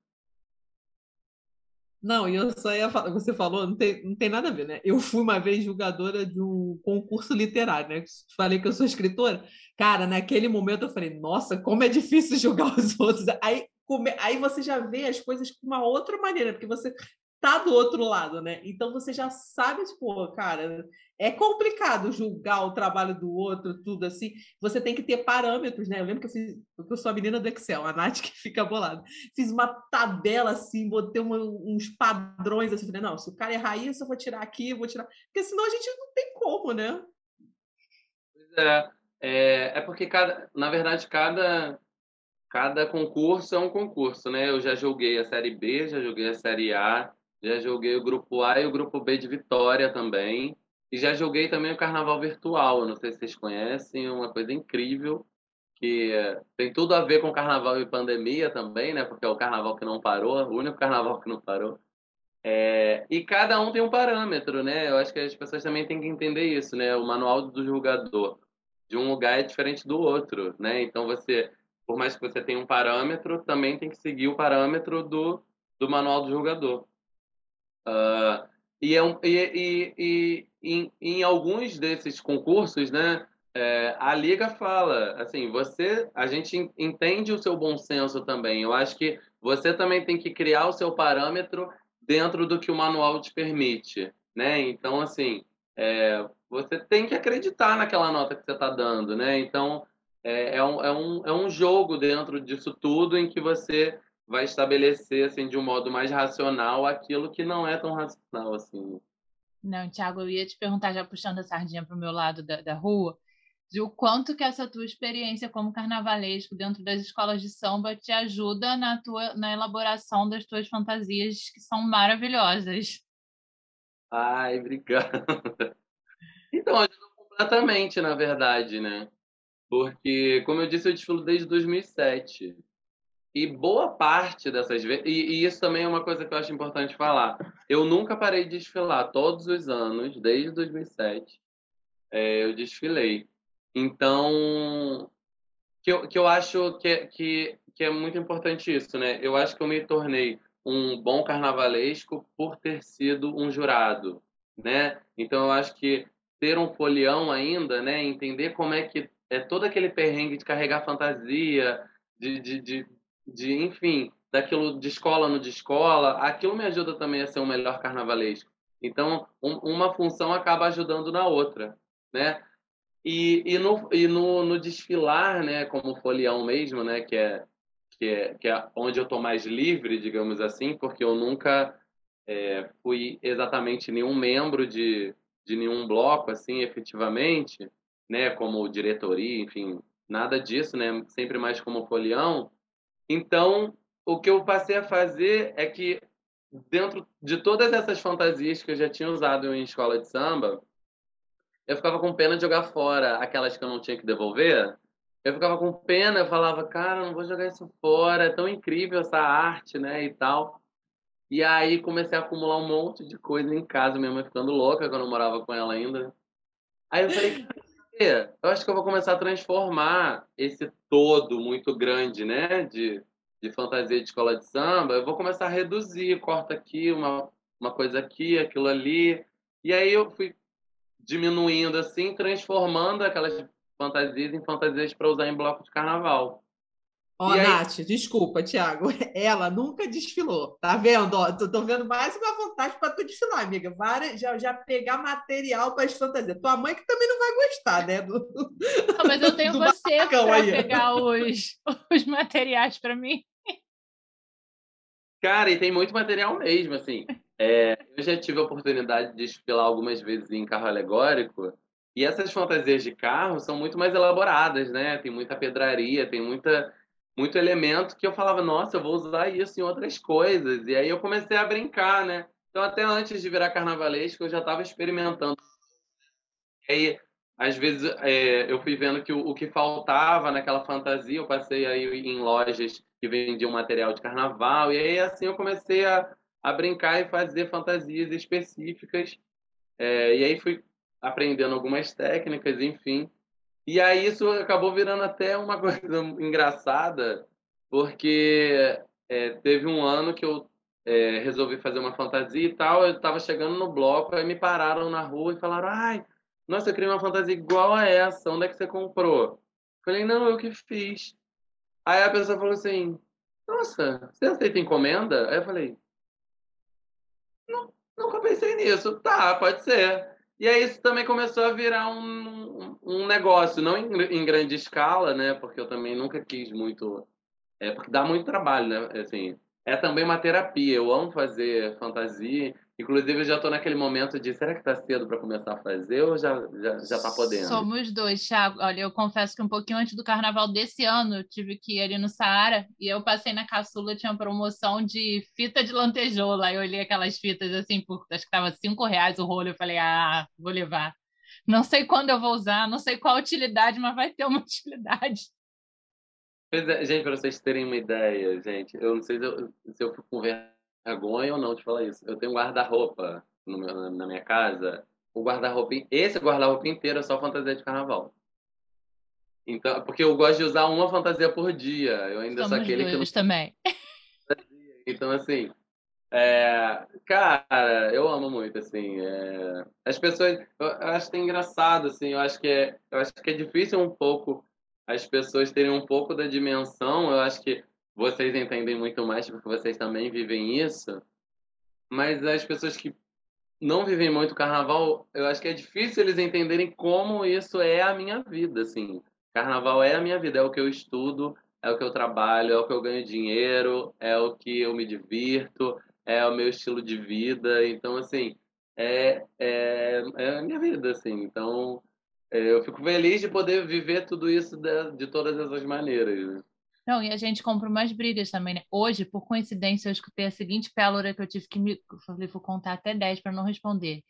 Não, e eu só ia falar, você falou, não tem, não tem nada a ver, né? Eu fui uma vez julgadora de um concurso literário, né? Falei que eu sou escritora. Cara, naquele momento eu falei, nossa, como é difícil julgar os outros. Aí, come... aí você já vê as coisas com uma outra maneira, porque você tá do outro lado, né? Então você já sabe, tipo, cara, é complicado julgar o trabalho do outro, tudo assim. Você tem que ter parâmetros, né? Eu lembro que eu fiz, eu sou a menina do Excel, a Nath que fica bolada. Fiz uma tabela assim, botei uma, uns padrões assim, falei, não, se o cara errar isso, eu vou tirar aqui, eu vou tirar. Porque senão a gente não tem como, né? Pois é. É, é porque cada, na verdade, cada cada concurso é um concurso, né? Eu já joguei a série B, já joguei a série A, já joguei o grupo A e o grupo B de Vitória também. E já joguei também o Carnaval Virtual. não sei se vocês conhecem, uma coisa incrível que tem tudo a ver com Carnaval e pandemia também, né? Porque é o Carnaval que não parou, o único Carnaval que não parou. É, e cada um tem um parâmetro, né? Eu acho que as pessoas também têm que entender isso, né? O manual do julgador de um lugar é diferente do outro, né? Então você, por mais que você tenha um parâmetro, também tem que seguir o parâmetro do, do manual do julgador. Uh, e, é um, e, e, e em, em, alguns desses concursos, né? É, a liga fala assim, você, a gente entende o seu bom senso também. Eu acho que você também tem que criar o seu parâmetro dentro do que o manual te permite, né? Então, assim, é, você tem que acreditar naquela nota que você está dando, né? Então, é, é, um, é, um, é um jogo dentro disso tudo em que você vai estabelecer, assim, de um modo mais racional aquilo que não é tão racional, assim. Não, Tiago, eu ia te perguntar, já puxando a sardinha para o meu lado da, da rua, de o quanto que essa tua experiência como carnavalesco dentro das escolas de samba te ajuda na tua na elaboração das tuas fantasias que são maravilhosas. Ai, obrigado. Então, ajuda completamente, na verdade, né? Porque, como eu disse, eu desfilo desde 2007. E boa parte dessas vezes. E, e, isso também é uma coisa que eu acho importante falar. Eu nunca parei de desfilar. Todos os anos, desde 2007, é, eu desfilei. Então, que eu, que eu acho que, que, que é muito importante isso, né? Eu acho que eu me tornei um bom carnavalesco por ter sido um jurado, né? Então, eu acho que ter um folião ainda, né? Entender como é que é todo aquele perrengue de carregar fantasia, de, de, de, de enfim, daquilo de escola no de escola, aquilo me ajuda também a ser um melhor carnavalesco. Então, um, uma função acaba ajudando na outra, né? E, e, no, e no, no desfilar, né, como folião mesmo, né, que é, que é, que é onde eu estou mais livre, digamos assim, porque eu nunca é, fui exatamente nenhum membro de, de nenhum bloco, assim, efetivamente, né, como diretoria, enfim, nada disso, né, sempre mais como folião. Então, o que eu passei a fazer é que, dentro de todas essas fantasias que eu já tinha usado em escola de samba, eu ficava com pena de jogar fora aquelas que eu não tinha que devolver. Eu ficava com pena, eu falava, cara, não vou jogar isso fora, é tão incrível essa arte, né, e tal. E aí comecei a acumular um monte de coisa em casa, minha mãe ficando louca quando eu morava com ela ainda. Aí eu falei, eu acho que eu vou começar a transformar esse todo muito grande, né, de, de fantasia de escola de samba, eu vou começar a reduzir, corta aqui, uma, uma coisa aqui, aquilo ali. E aí eu fui diminuindo assim, transformando aquelas fantasias em fantasias para usar em bloco de carnaval. Ó, oh, Nath, desculpa, Thiago. Ela nunca desfilou, tá vendo? Ó, tô, tô vendo mais uma vantagem para tu desfilar, amiga. Várias, já, já pegar material para as fantasias. Tua mãe que também não vai gostar, né? Do, não, mas eu tenho você para pegar os, os materiais para mim. Cara, e tem muito material mesmo, assim. É, eu já tive a oportunidade de desfilar algumas vezes em carro alegórico, e essas fantasias de carro são muito mais elaboradas, né? Tem muita pedraria, tem muita, muito elemento que eu falava, nossa, eu vou usar isso em outras coisas. E aí eu comecei a brincar, né? Então, até antes de virar carnavalesco, eu já estava experimentando. E aí, às vezes, é, eu fui vendo que o, o, que faltava naquela fantasia, eu passei aí em lojas que vendiam material de carnaval, e aí, assim, eu comecei a a brincar e fazer fantasias específicas. É, e aí fui aprendendo algumas técnicas, enfim. E aí isso acabou virando até uma coisa engraçada, porque é, teve um ano que eu é, resolvi fazer uma fantasia e tal, eu estava chegando no bloco, aí me pararam na rua e falaram, ai, nossa, eu criei uma fantasia igual a essa, onde é que você comprou? Falei, não, eu que fiz. Aí a pessoa falou assim, nossa, você aceita encomenda? Aí eu falei, Nunca pensei nisso. Tá, pode ser. E aí isso também começou a virar um, um negócio, não em, em, grande escala, né? Porque eu também nunca quis muito. É, porque dá muito trabalho, né? Assim, é também uma terapia. Eu amo fazer fantasia. Inclusive, eu já estou naquele momento de será que está cedo para começar a fazer ou já já já está podendo? Somos dois, Thiago. Olha, eu confesso que um pouquinho antes do carnaval desse ano, eu tive que ir ali no Saara e eu passei na caçula, tinha uma promoção de fita de lantejoula. Eu olhei aquelas fitas assim, por, acho que estava cinco reais o rolo. Eu falei, ah, vou levar. Não sei quando eu vou usar, não sei qual utilidade, mas vai ter uma utilidade. Pois é, gente, para vocês terem uma ideia, gente, eu não sei se eu, se eu fico com vergonha vergonha ou não de falar isso. Eu tenho um guarda-roupa na minha casa. O guarda-roupa, esse guarda-roupa inteiro é só fantasia de carnaval. Então, porque eu gosto de usar uma fantasia por dia. Eu ainda Somos sou aquele que não também. Então, assim, é, cara, eu amo muito, assim, é, as pessoas, eu, eu acho que é engraçado, assim, eu acho que é, eu acho que é difícil um pouco as pessoas terem um pouco da dimensão, eu acho que vocês entendem muito mais porque vocês também vivem isso, mas as pessoas que não vivem muito carnaval, eu acho que é difícil eles entenderem como isso é a minha vida, assim, carnaval é a minha vida, é o que eu estudo, é o que eu trabalho, é o que eu ganho dinheiro, é o que eu me divirto, é o meu estilo de vida. Então, assim, é, é, é a minha vida, assim. Então, é, eu fico feliz de poder viver tudo isso de, de todas essas maneiras. Não, e a gente compra umas brigas também, né? Hoje, por coincidência, eu escutei a seguinte pélora que eu tive que me. Falei, vou contar até 10 para não responder.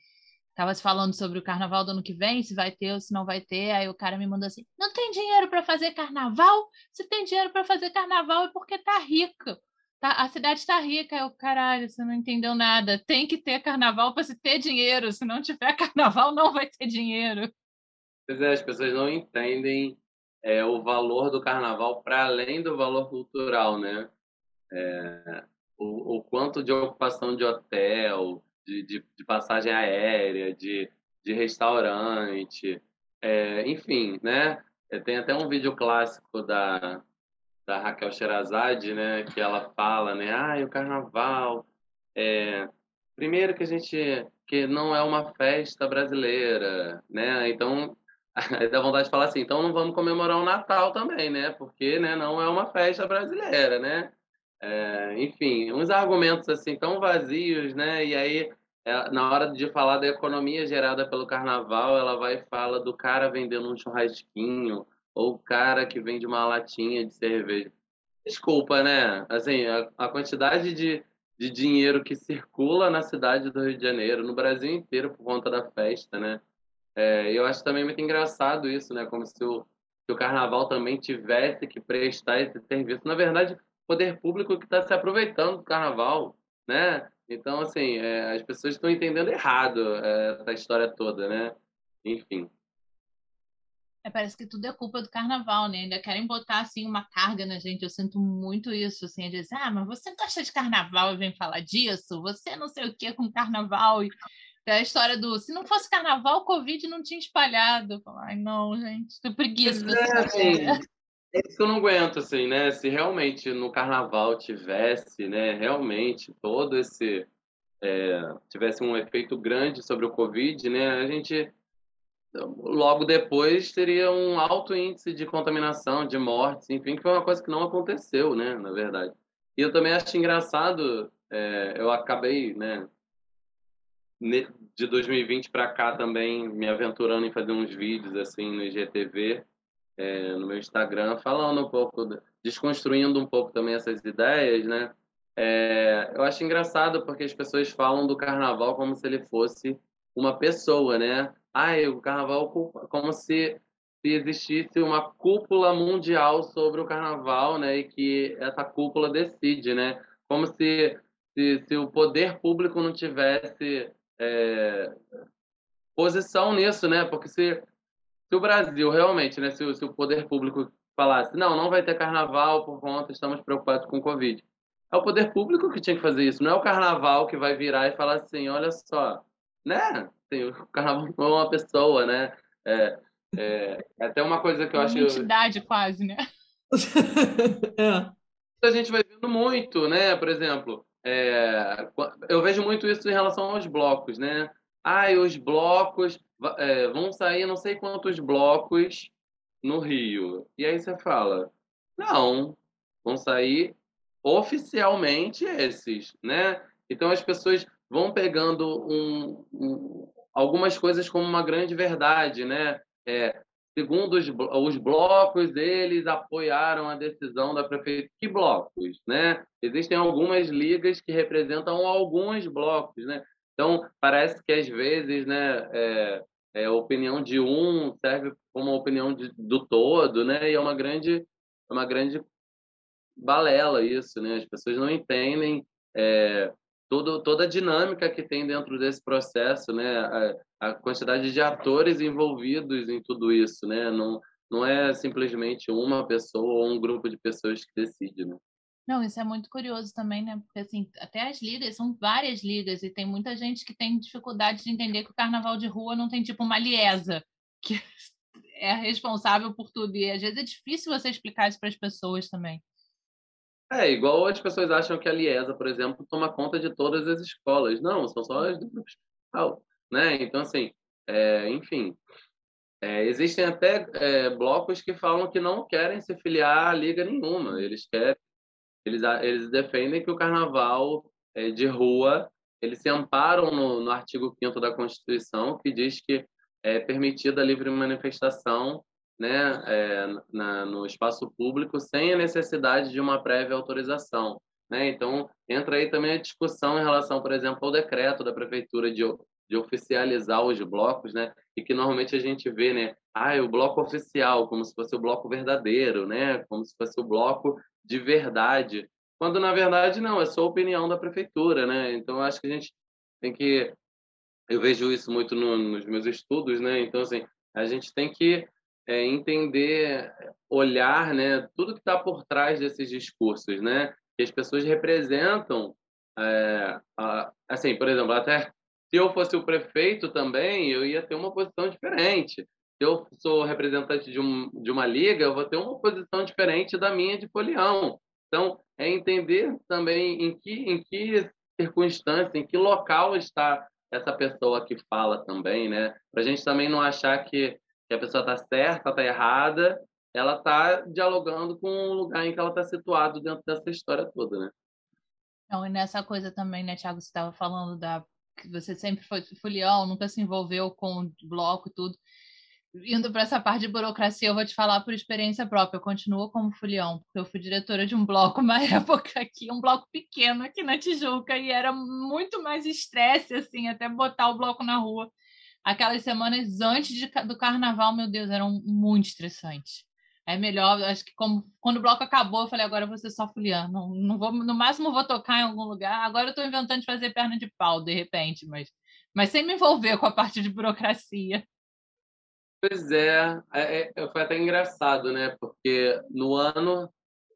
Tava se falando sobre o carnaval do ano que vem, se vai ter ou se não vai ter. Aí o cara me mandou assim: não tem dinheiro para fazer carnaval? Se tem dinheiro para fazer carnaval é porque tá rico. Tá, a cidade está rica. Eu, caralho, você não entendeu nada. Tem que ter carnaval para se ter dinheiro. Se não tiver carnaval, não vai ter dinheiro. Pois é, as pessoas não entendem é, o valor do carnaval para além do valor cultural, né? É, o, o quanto de ocupação de hotel, de, de, de passagem aérea, de, de restaurante, é, enfim, né? Tem até um vídeo clássico da, da Raquel Sherazade, né? Que ela fala, né? Ah, o carnaval. É, primeiro que a gente que não é uma festa brasileira, né? Então dá vontade de falar assim, então não vamos comemorar o Natal também, né? Porque né, não é uma festa brasileira, né? É, enfim, uns argumentos assim tão vazios, né? E aí, é, na hora de falar da economia gerada pelo carnaval, ela vai e fala do cara vendendo um churrasquinho, ou o cara que vende uma latinha de cerveja. Desculpa, né? Assim, a, a quantidade de, de dinheiro que circula na cidade do Rio de Janeiro, no Brasil inteiro, por conta da festa, né? É, eu acho também muito engraçado isso, né? Como se o, se o carnaval também tivesse que prestar esse serviço. Na verdade, poder público que está se aproveitando do carnaval, né? Então, assim, é, as pessoas estão entendendo errado é, essa história toda, né? Enfim. É, parece que tudo é culpa do carnaval, né? Ainda querem botar, assim, uma carga na gente. Eu sinto muito isso, assim, de dizer, ah, mas você gosta de carnaval e vem falar disso? Você não sei o que com carnaval. E é a história do, se não fosse carnaval, o Covid não tinha espalhado. Ai, não, gente, tô preguiça. É, assim, é isso que eu não aguento, assim, né? Se realmente no carnaval tivesse, né, realmente todo esse. É, tivesse um efeito grande sobre o Covid, né, a gente logo depois teria um alto índice de contaminação, de mortes, enfim, que foi uma coisa que não aconteceu, né, na verdade. E eu também acho engraçado, é, eu acabei, né, de 2020 para cá também me aventurando em fazer uns vídeos assim no IGTV, é, no meu Instagram, falando um pouco, desconstruindo um pouco também essas ideias, né? É, eu acho engraçado porque as pessoas falam do carnaval como se ele fosse uma pessoa, né? Ah, o carnaval como se, se existisse uma cúpula mundial sobre o carnaval, né? E que essa cúpula decide, né? Como se, se, se o poder público não tivesse é, posição nisso, né? Porque se se o Brasil realmente, né, se, se o poder público falasse, não, não vai ter carnaval por conta, estamos preocupados com o Covid. É o poder público que tinha que fazer isso, não é o carnaval que vai virar e falar assim, olha só, né? Assim, o carnaval não é uma pessoa, né? É, é, é até uma coisa que eu uma acho... Uma entidade quase, né? é. A gente vai vendo muito, né? Por exemplo, é, eu vejo muito isso em relação aos blocos, né? Ah, os blocos é, vão sair não sei quantos blocos no Rio. E aí você fala, não, vão sair oficialmente esses, né? Então as pessoas vão pegando um, um, algumas coisas como uma grande verdade, né? É, segundo os, os blocos, eles apoiaram a decisão da prefeitura. Que blocos, né? Existem algumas ligas que representam alguns blocos, né? Então, parece que às vezes, né, é, é, a opinião de um serve como a opinião de, do todo, né? E é uma grande, é uma grande balela isso, né? As pessoas não entendem é, todo, toda a dinâmica que tem dentro desse processo, né? A, a, quantidade de atores envolvidos em tudo isso, né? Não, não é simplesmente uma pessoa ou um grupo de pessoas que decide, né? Não, isso é muito curioso também, né? Porque assim, até as ligas são várias ligas e tem muita gente que tem dificuldade de entender que o carnaval de rua não tem tipo uma liesa que é responsável por tudo e às vezes é difícil você explicar isso para as pessoas também. É, igual as pessoas acham que a Liesa, por exemplo, toma conta de todas as escolas. Não, são só as do grupo especial, né? Então, assim, é, enfim, é, existem até é, blocos que falam que não querem se filiar a liga nenhuma. Eles querem, eles, eles defendem que o carnaval é, de rua, eles se amparam no, no artigo 5 da Constituição, que diz que é permitida a livre manifestação né, é, na, no espaço público sem a necessidade de uma prévia autorização. Né? Então, entra aí também a discussão em relação, por exemplo, ao decreto da prefeitura de, de oficializar os blocos, né? e que normalmente a gente vê, né, ah, o bloco oficial, como se fosse o bloco verdadeiro, né? como se fosse o bloco de verdade, quando na verdade não, é só opinião da prefeitura. Né? Então, acho que a gente tem que. Eu vejo isso muito no, nos meus estudos, né? Então, assim, a gente tem que é, entender, olhar, né, tudo que está por trás desses discursos, né, que as pessoas representam, é, a, assim, por exemplo, até se eu fosse o prefeito também, eu ia ter uma posição diferente. Se eu sou representante de, um, de uma liga, eu vou ter uma posição diferente da minha de folião. Então, é entender também em que, em que circunstância, em que local está essa pessoa que fala também, né? Para a gente também não achar que que a pessoa está certa, está errada, ela está dialogando com o lugar em que ela está situado dentro dessa história toda, né? Não, e nessa coisa também, né, Thiago, você estava falando da que você sempre foi folião, nunca se envolveu com bloco e tudo. Indo para essa parte de burocracia, eu vou te falar por experiência própria. Eu continuo como folião, porque eu fui diretora de um bloco uma época aqui, um bloco pequeno aqui na Tijuca, e era muito mais estresse, assim, até botar o bloco na rua aquelas semanas antes de, do carnaval, meu Deus, eram muito estressantes. É melhor, acho que como quando o bloco acabou, eu falei, agora eu vou ser só fuliano. Não, não vou, no máximo vou tocar em algum lugar. Agora eu estou inventando de fazer perna de pau, de repente, mas, mas sem me envolver com a parte de burocracia. Pois é, é, é foi até engraçado, né? Porque no ano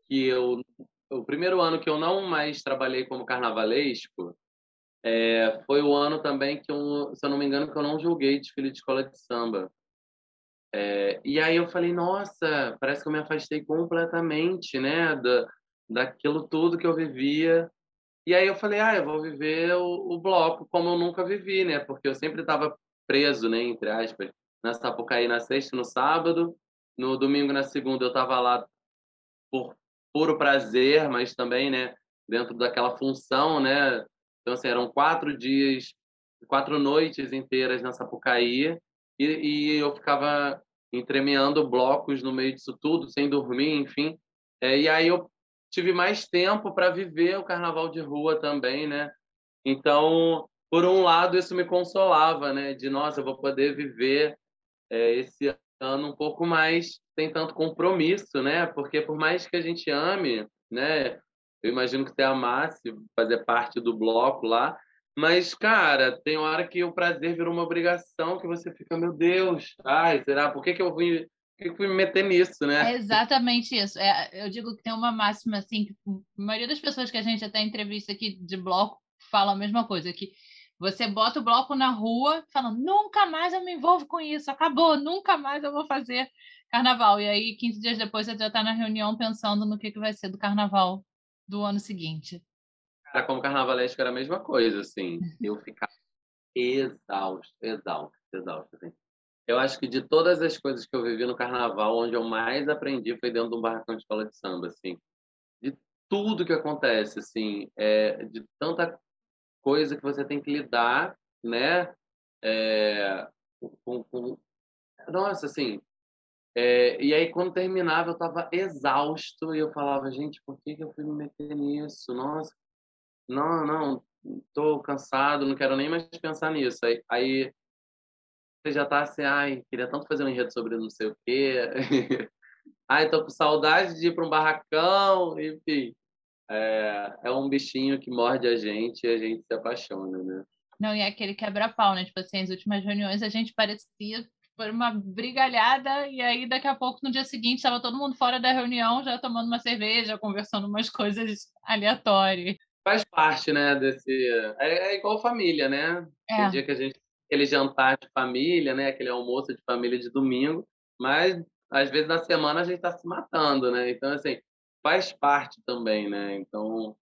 que eu. O primeiro ano que eu não mais trabalhei como carnavalesco, é, foi o ano também que eu, se eu não me engano, que eu não julguei desfile de escola de samba. É, e aí eu falei, nossa, parece que eu me afastei completamente, né, da, daquilo tudo que eu vivia. E aí eu falei, ah, eu vou viver o, o bloco como eu nunca vivi, né, porque eu sempre estava preso, né, entre aspas, na Sapucaí na sexta, no sábado, no domingo, na segunda, eu estava lá por puro prazer, mas também, né, dentro daquela função, né, então, assim, eram quatro dias, quatro noites inteiras na Sapucaí e, e eu ficava entremeando blocos no meio disso tudo, sem dormir, enfim. É, e aí eu tive mais tempo para viver o carnaval de rua também, né? Então, por um lado, isso me consolava, né? De, nossa, eu vou poder viver é, esse ano um pouco mais sem tanto compromisso, né? Porque por mais que a gente ame, né? Eu imagino que você amasse fazer parte do bloco lá. Mas, cara, tem hora que o prazer virou uma obrigação, que você fica, meu Deus, ai, será? Por que, que eu fui, que fui me meter nisso, né? É exatamente isso. É, eu digo que tem uma máxima, assim, que a maioria das pessoas que a gente até entrevista aqui de bloco falam a mesma coisa, que você bota o bloco na rua, falando, nunca mais eu me envolvo com isso, acabou, nunca mais eu vou fazer carnaval. E aí, 15 dias depois, você já está na reunião pensando no que, que vai ser do carnaval do ano seguinte? Cara, como carnavalesco era a mesma coisa, assim. Eu ficava exausto, exausto, exausto. Assim. Eu acho que de todas as coisas que eu vivi no carnaval, onde eu mais aprendi foi dentro de um barracão de escola de samba, assim. De tudo que acontece, assim, é, de tanta coisa que você tem que lidar, né? É, com, com... Nossa, assim, é, e aí, quando terminava, eu estava exausto e eu falava, gente, por que, que eu fui me meter nisso? Nossa, não, não, estou cansado, não quero nem mais pensar nisso. Aí, aí você já está assim, ai, queria tanto fazer um enredo sobre não sei o quê. ai, estou com saudade de ir para um barracão, enfim. é, é um bichinho que morde a gente e a gente se apaixona, né? Não, e é aquele quebra-pau, né? Tipo assim, as últimas reuniões a gente parecia foi uma brigalhada, e aí daqui a pouco, no dia seguinte, estava todo mundo fora da reunião, já tomando uma cerveja, conversando umas coisas aleatórias. Faz parte, né, desse... É, é igual família, né? É. Tem dia que a gente... Aquele jantar de família, né? Aquele almoço de família de domingo, mas às vezes na semana a gente está se matando, né? Então, assim, faz parte também, né? Então,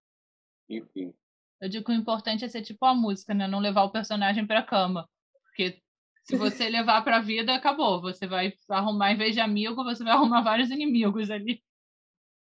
enfim. Eu digo que o importante é ser tipo a música, né? Não levar o personagem para cama. Porque se você levar para a vida, acabou. Você vai arrumar, em vez de amigo, você vai arrumar vários inimigos ali.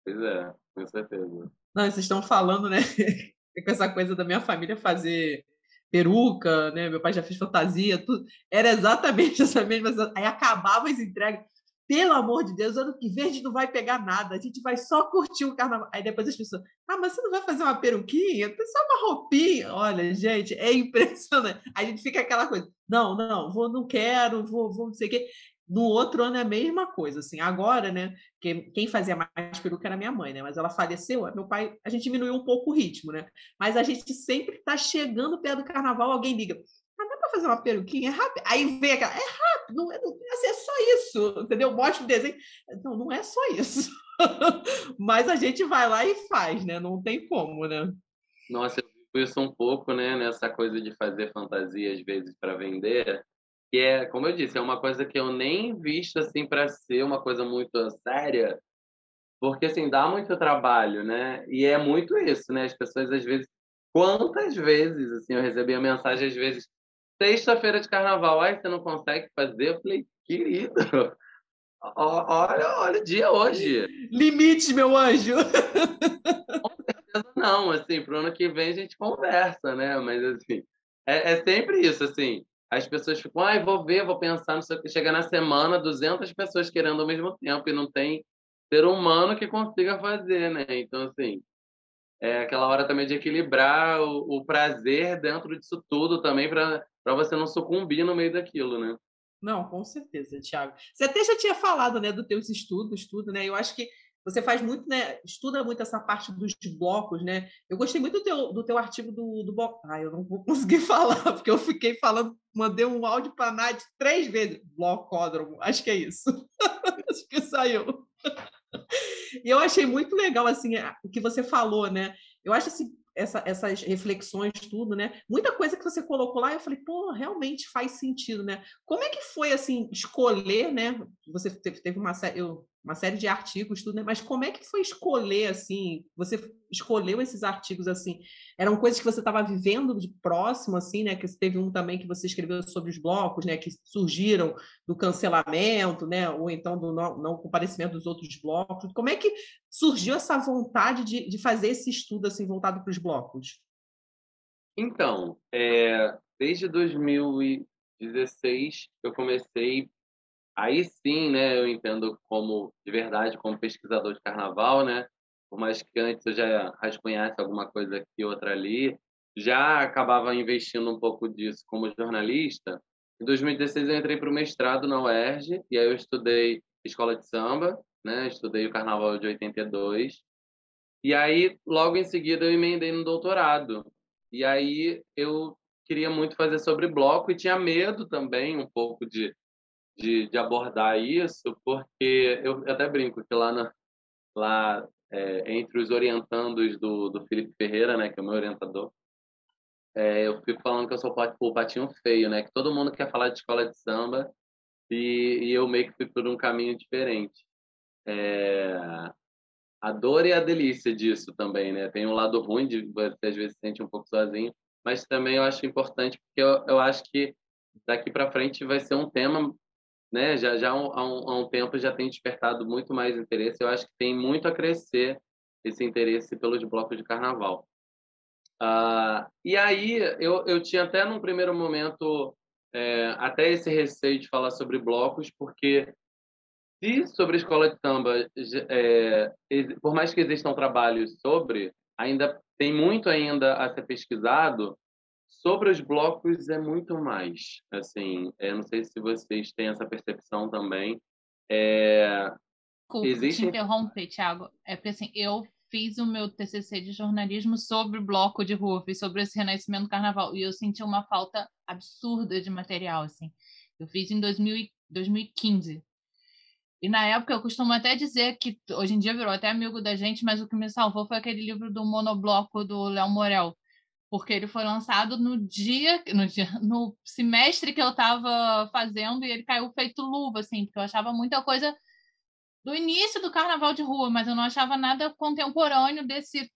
Pois é, com certeza. Não, vocês estão falando, né? com essa coisa da minha família fazer peruca, né? Meu pai já fez fantasia, tudo. Era exatamente essa mesma. Aí acabava as entregas. Pelo amor de Deus, ano que gente não vai pegar nada, a gente vai só curtir o carnaval. Aí depois as pessoas, ah, mas você não vai fazer uma peruquinha? Só uma roupinha. Olha, gente, é impressionante. A gente fica aquela coisa, não, não, vou, não quero, vou, vou não sei o quê. No outro ano é a mesma coisa, assim. Agora, né? Que quem fazia mais peruca era minha mãe, né? Mas ela faleceu, meu pai, a gente diminuiu um pouco o ritmo, né? Mas a gente sempre está chegando perto do carnaval, alguém liga para fazer uma peruquinha, é rápido. Aí vem aquela, é rápido, não é, assim, é só isso, entendeu? Mostra o desenho. Não, não é só isso. Mas a gente vai lá e faz, né? Não tem como, né? Nossa, eu vivo isso um pouco, né? Nessa coisa de fazer fantasia, às vezes, para vender. Que é, como eu disse, é uma coisa que eu nem visto, assim, para ser uma coisa muito séria. Porque, assim, dá muito trabalho, né? E é muito isso, né? As pessoas, às vezes... Quantas vezes, assim, eu recebi a mensagem, às vezes Sexta-feira de carnaval, aí você não consegue fazer? Eu falei, querido, olha, olha o dia hoje. Limites, meu anjo. Com certeza não, assim, pro ano que vem a gente conversa, né? Mas, assim, é, é sempre isso, assim. As pessoas ficam, ai, ah, vou ver, vou pensar, não sei o que. Chega na semana, 200 pessoas querendo ao mesmo tempo e não tem ser humano que consiga fazer, né? Então, assim, é aquela hora também de equilibrar o, o prazer dentro disso tudo também para você não sucumbir no meio daquilo, né? Não, com certeza, Thiago. Você até já tinha falado, né, dos teus estudos, tudo, né? Eu acho que você faz muito, né? Estuda muito essa parte dos blocos, né? Eu gostei muito do teu, do teu artigo do, do bloco. Ah, eu não vou conseguir falar, porque eu fiquei falando, mandei um áudio para a Nath três vezes. Blocódromo, acho que é isso. acho que saiu. E eu achei muito legal assim o que você falou, né? Eu acho assim, essa, essas reflexões, tudo, né? Muita coisa que você colocou lá, eu falei, pô, realmente faz sentido, né? Como é que foi assim escolher, né? Você teve, uma eu uma série de artigos, tudo, né? Mas como é que foi escolher, assim? Você escolheu esses artigos, assim? Eram coisas que você estava vivendo de próximo, assim, né? Que teve um também que você escreveu sobre os blocos, né? Que surgiram do cancelamento, né? Ou então do não, não comparecimento dos outros blocos. Como é que surgiu essa vontade de, de fazer esse estudo, assim, voltado para os blocos? Então, é, desde 2016 eu comecei aí sim, né, eu entendo como, de verdade, como pesquisador de carnaval, né, por mais que antes eu já rascunhasse alguma coisa aqui, outra ali, já acabava investindo um pouco disso como jornalista. Em 2016 eu entrei para o mestrado na UERJ, e aí eu estudei escola de samba, né, estudei o carnaval de 82, e aí logo em seguida eu emendei no doutorado. E aí eu queria muito fazer sobre bloco e tinha medo também um pouco de de, de abordar isso, porque eu até brinco que lá, na, lá é, entre os orientandos do, do Felipe Ferreira, né, que é o meu orientador, é, eu fico falando que eu sou o patinho feio, né, que todo mundo quer falar de escola de samba e, e eu meio que fui por um caminho diferente. É, a dor e a delícia disso também, né? Tem um lado ruim de você às vezes se sente um pouco sozinho, mas também eu acho importante porque eu, eu acho que daqui para frente vai ser um tema né, já, já há um, há um tempo já tem despertado muito mais interesse. Eu acho que tem muito a crescer esse interesse pelos blocos de carnaval. Uh, e aí eu, eu tinha até num primeiro momento é, até esse receio de falar sobre blocos, porque se sobre escola de samba, é, por mais que existam trabalhos sobre, ainda tem muito ainda a ser pesquisado Sobre os blocos é muito mais, assim, eu não sei se vocês têm essa percepção também. É, Desculpa, Existe... te interromper, Thiago. É porque assim, eu fiz o meu TCC de jornalismo sobre o bloco de rua, fiz sobre esse renascimento do carnaval, e eu senti uma falta absurda de material, assim. Eu fiz em 2000, 2015. E na época eu costumo até dizer que hoje em dia virou até amigo da gente, mas o que me salvou foi aquele livro do monobloco do Léo Morel, porque ele foi lançado no dia, no dia, no semestre que eu estava fazendo e ele caiu feito luva, assim, porque eu achava muita coisa do início do carnaval de rua, mas eu não achava nada contemporâneo desse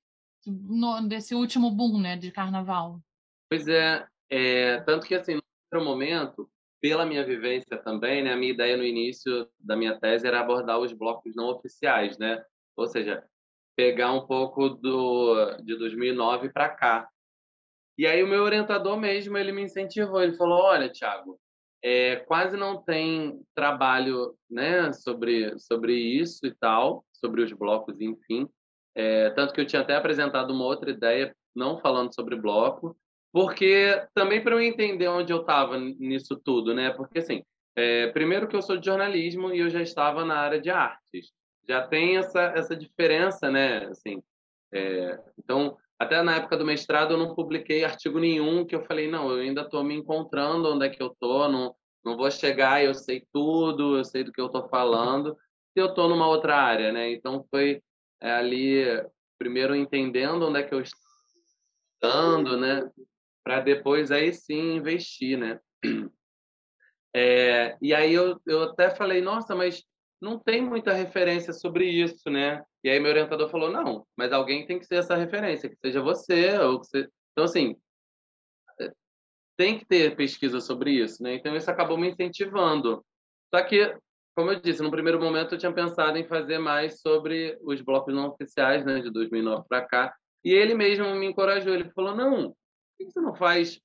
no, desse último boom, né, de carnaval. Pois é, é tanto que assim, no primeiro momento, pela minha vivência também, né, a minha ideia no início da minha tese era abordar os blocos não oficiais, né? Ou seja, pegar um pouco do de 2009 para cá. E aí o meu orientador mesmo, ele me incentivou, ele falou: "Olha, Thiago, é, quase não tem trabalho, né, sobre sobre isso e tal, sobre os blocos, enfim. É, tanto que eu tinha até apresentado uma outra ideia, não falando sobre bloco, porque também para eu entender onde eu estava nisso tudo, né? Porque assim, é, primeiro que eu sou de jornalismo e eu já estava na área de artes, já tem essa essa diferença, né? Assim, é, então até na época do mestrado eu não publiquei artigo nenhum que eu falei não, eu ainda estou me encontrando onde é que eu estou, não não vou chegar eu sei tudo, eu sei do que eu estou falando, se eu estou numa outra área, né? Então foi é, ali primeiro entendendo onde é que eu estou né? para depois aí sim investir, né? É, e aí eu, eu até falei, nossa, mas não tem muita referência sobre isso, né? E aí meu orientador falou, não, mas alguém tem que ser essa referência, que seja você, ou que você... Então, assim, é, tem que ter pesquisa sobre isso, né? Então, isso acabou me incentivando. Só que, como eu disse, no primeiro momento eu tinha pensado em fazer mais sobre os blocos não oficiais, né, de 2009 para cá, e ele mesmo me encorajou, ele falou, não, por que você não faz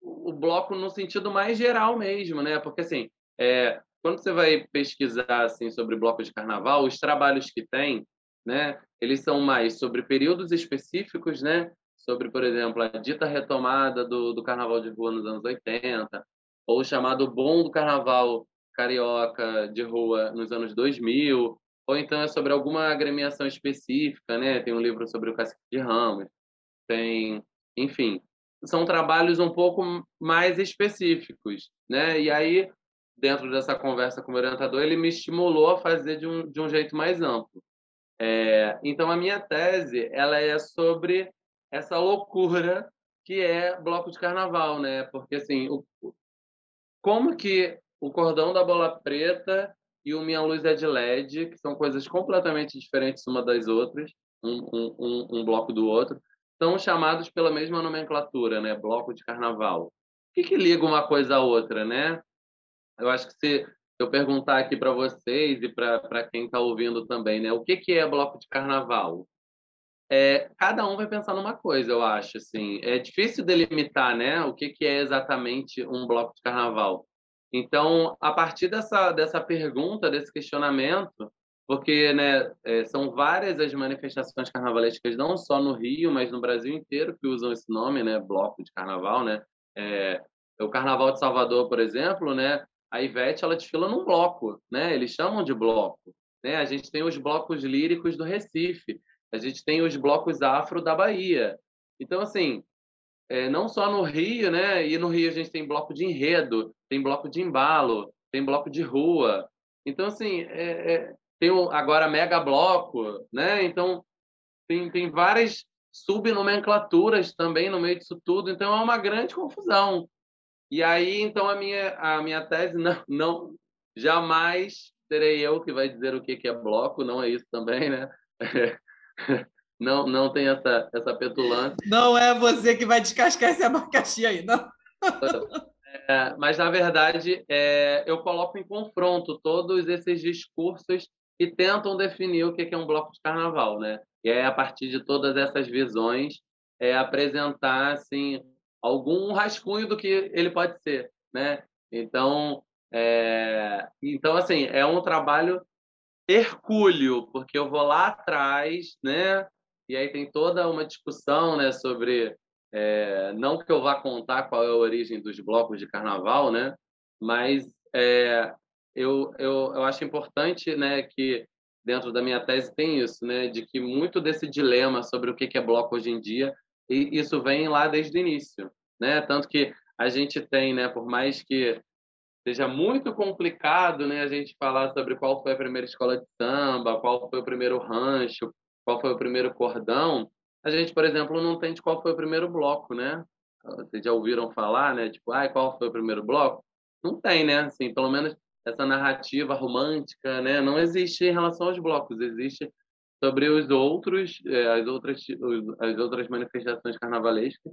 o bloco no sentido mais geral mesmo, né? Porque assim, é, quando você vai pesquisar assim sobre bloco de carnaval, os trabalhos que tem, né? Eles são mais sobre períodos específicos, né? Sobre, por exemplo, a dita retomada do, do carnaval de rua nos anos 80, ou o chamado bom do carnaval carioca de rua nos anos 2000, ou então é sobre alguma agremiação específica, né? Tem um livro sobre o Cacique de Ramos, tem, enfim, são trabalhos um pouco mais específicos, né? E aí, dentro dessa conversa com o orientador, ele me estimulou a fazer de um, de um jeito mais amplo. É, então, a minha tese ela é sobre essa loucura que é bloco de carnaval, né? Porque, assim, o, como que o cordão da bola preta e o Minha Luz é de LED, que são coisas completamente diferentes uma das outras, um, um, um, um bloco do outro, são chamados pela mesma nomenclatura, né? Bloco de carnaval. O que, que liga uma coisa à outra, né? Eu acho que se eu perguntar aqui para vocês e para quem está ouvindo também, né? O que, que é bloco de carnaval? É, cada um vai pensar numa coisa, eu acho. Assim, é difícil delimitar, né? O que, que é exatamente um bloco de carnaval. Então, a partir dessa dessa pergunta, desse questionamento, porque né, é, são várias as manifestações carnavalescas, não só no Rio, mas no Brasil inteiro, que usam esse nome, né, bloco de carnaval, né? É, o Carnaval de Salvador, por exemplo, né, a Ivete ela desfila num bloco, né? Eles chamam de bloco, né? A gente tem os blocos líricos do Recife, a gente tem os blocos afro da Bahia. Então, assim, é, não só no Rio, né? E no Rio a gente tem bloco de enredo, tem bloco de embalo, tem bloco de rua. Então, assim, é, é tem o, agora Mega Bloco, né? Então, tem, tem várias subnomenclaturas também no meio disso tudo, então é uma grande confusão. E aí, então, a minha, a minha tese não, não jamais serei eu que vai dizer o que, que é bloco, não é isso também, né? Não, não tem essa, essa petulância. Não é você que vai descascar esse abacaxi aí, não. É, mas, na verdade, é, eu coloco em confronto todos esses discursos que tentam definir o que é um bloco de carnaval, né? E é a partir de todas essas visões é apresentar assim algum rascunho do que ele pode ser, né? Então, é... então assim é um trabalho hercúleo porque eu vou lá atrás, né? E aí tem toda uma discussão, né, sobre é... não que eu vá contar qual é a origem dos blocos de carnaval, né? Mas é, eu, eu, eu acho importante né, que dentro da minha tese tem isso, né? De que muito desse dilema sobre o que é bloco hoje em dia, e isso vem lá desde o início, né? Tanto que a gente tem, né? Por mais que seja muito complicado, né? A gente falar sobre qual foi a primeira escola de samba, qual foi o primeiro rancho, qual foi o primeiro cordão, a gente, por exemplo, não tem de qual foi o primeiro bloco, né? Vocês já ouviram falar, né? Tipo, ah, qual foi o primeiro bloco? Não tem, né? Assim, pelo menos essa narrativa romântica, né? Não existe em relação aos blocos, existe sobre os outros, é, as outras, as outras manifestações carnavalescas.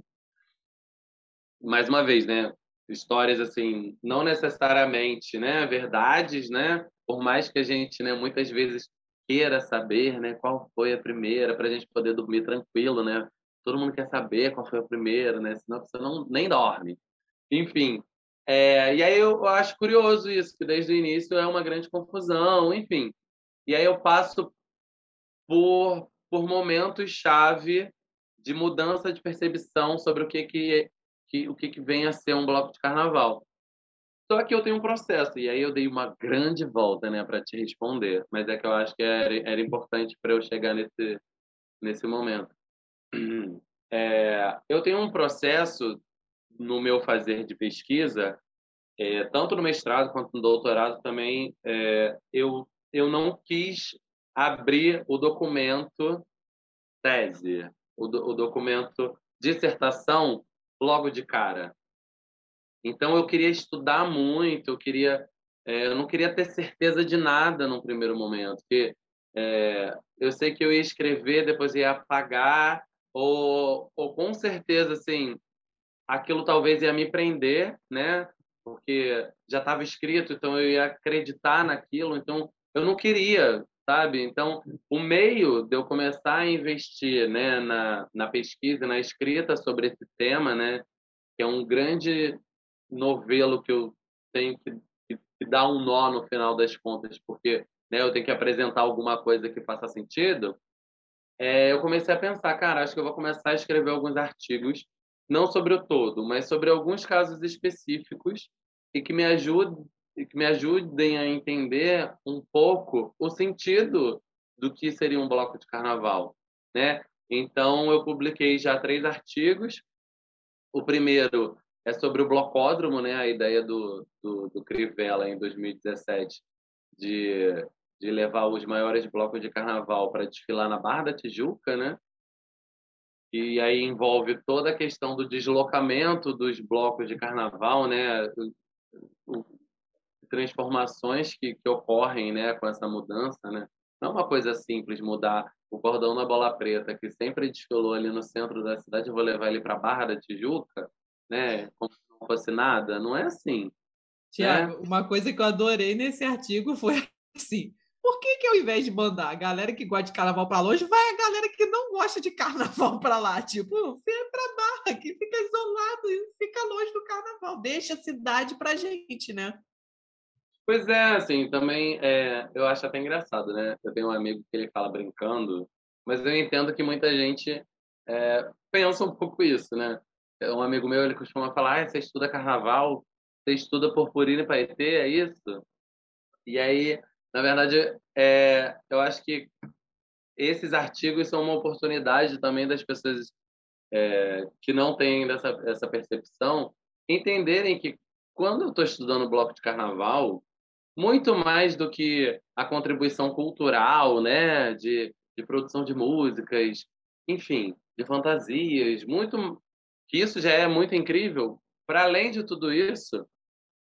Mais uma vez, né? Histórias assim, não necessariamente, né? Verdades, né? Por mais que a gente, né? Muitas vezes queira saber, né? Qual foi a primeira para a gente poder dormir tranquilo, né? Todo mundo quer saber qual foi a primeira, né? Senão você não nem dorme. Enfim, é, e aí eu acho curioso isso, que desde o início é uma grande confusão, enfim. E aí eu passo por, por momentos-chave de mudança de percepção sobre o que, que, que, o que, que vem a ser um bloco de carnaval. Só que eu tenho um processo, e aí eu dei uma grande volta né, para te responder, mas é que eu acho que era, era importante para eu chegar nesse, nesse momento. É, eu tenho um processo no meu fazer de pesquisa, é, tanto no mestrado quanto no doutorado também, é, eu, eu não quis abrir o documento tese, o, do, o documento dissertação logo de cara. Então eu queria estudar muito, eu queria, é, eu não queria ter certeza de nada no primeiro momento, porque é, eu sei que eu ia escrever, depois ia apagar, ou, ou com certeza assim aquilo talvez ia me prender, né? Porque já estava escrito, então eu ia acreditar naquilo, então eu não queria, sabe? Então, o meio de eu começar a investir, né, na, na pesquisa, na escrita sobre esse tema, né, que é um grande novelo que eu tenho que, que, que dar um nó no final das contas, porque né, eu tenho que apresentar alguma coisa que faça sentido, é, eu comecei a pensar, cara, acho que eu vou começar a escrever alguns artigos não sobre o todo, mas sobre alguns casos específicos e que me ajudem, que me ajudem a entender um pouco o sentido do que seria um bloco de carnaval, né? Então eu publiquei já três artigos. O primeiro é sobre o blocódromo, né? A ideia do, do, do Crivella em 2017 de, de levar os maiores blocos de carnaval para desfilar na Barra da Tijuca, né? e aí envolve toda a questão do deslocamento dos blocos de carnaval, né? Transformações que, que ocorrem, né, com essa mudança, né? Não é uma coisa simples mudar o cordão da bola preta que sempre desfilou ali no centro da cidade, vou levar ele para Barra da Tijuca, né? Como se não fosse nada, não é assim. Tiago, né? uma coisa que eu adorei nesse artigo foi assim: por que, que ao invés de mandar a galera que gosta de carnaval para longe, vai a galera que não gosta de carnaval para lá? Tipo, vem para Barra, que fica isolado e fica longe do carnaval. Deixa a cidade para gente, né? Pois é, assim, também é, eu acho até engraçado, né? Eu tenho um amigo que ele fala brincando, mas eu entendo que muita gente é, pensa um pouco isso, né? Um amigo meu, ele costuma falar, ah, você estuda carnaval, você estuda purpurina e paetê, é isso? E aí na verdade, é, eu acho que esses artigos são uma oportunidade também das pessoas é, que não têm essa, essa percepção entenderem que quando eu estou estudando bloco de carnaval, muito mais do que a contribuição cultural, né, de, de produção de músicas, enfim, de fantasias, muito que isso já é muito incrível. Para além de tudo isso,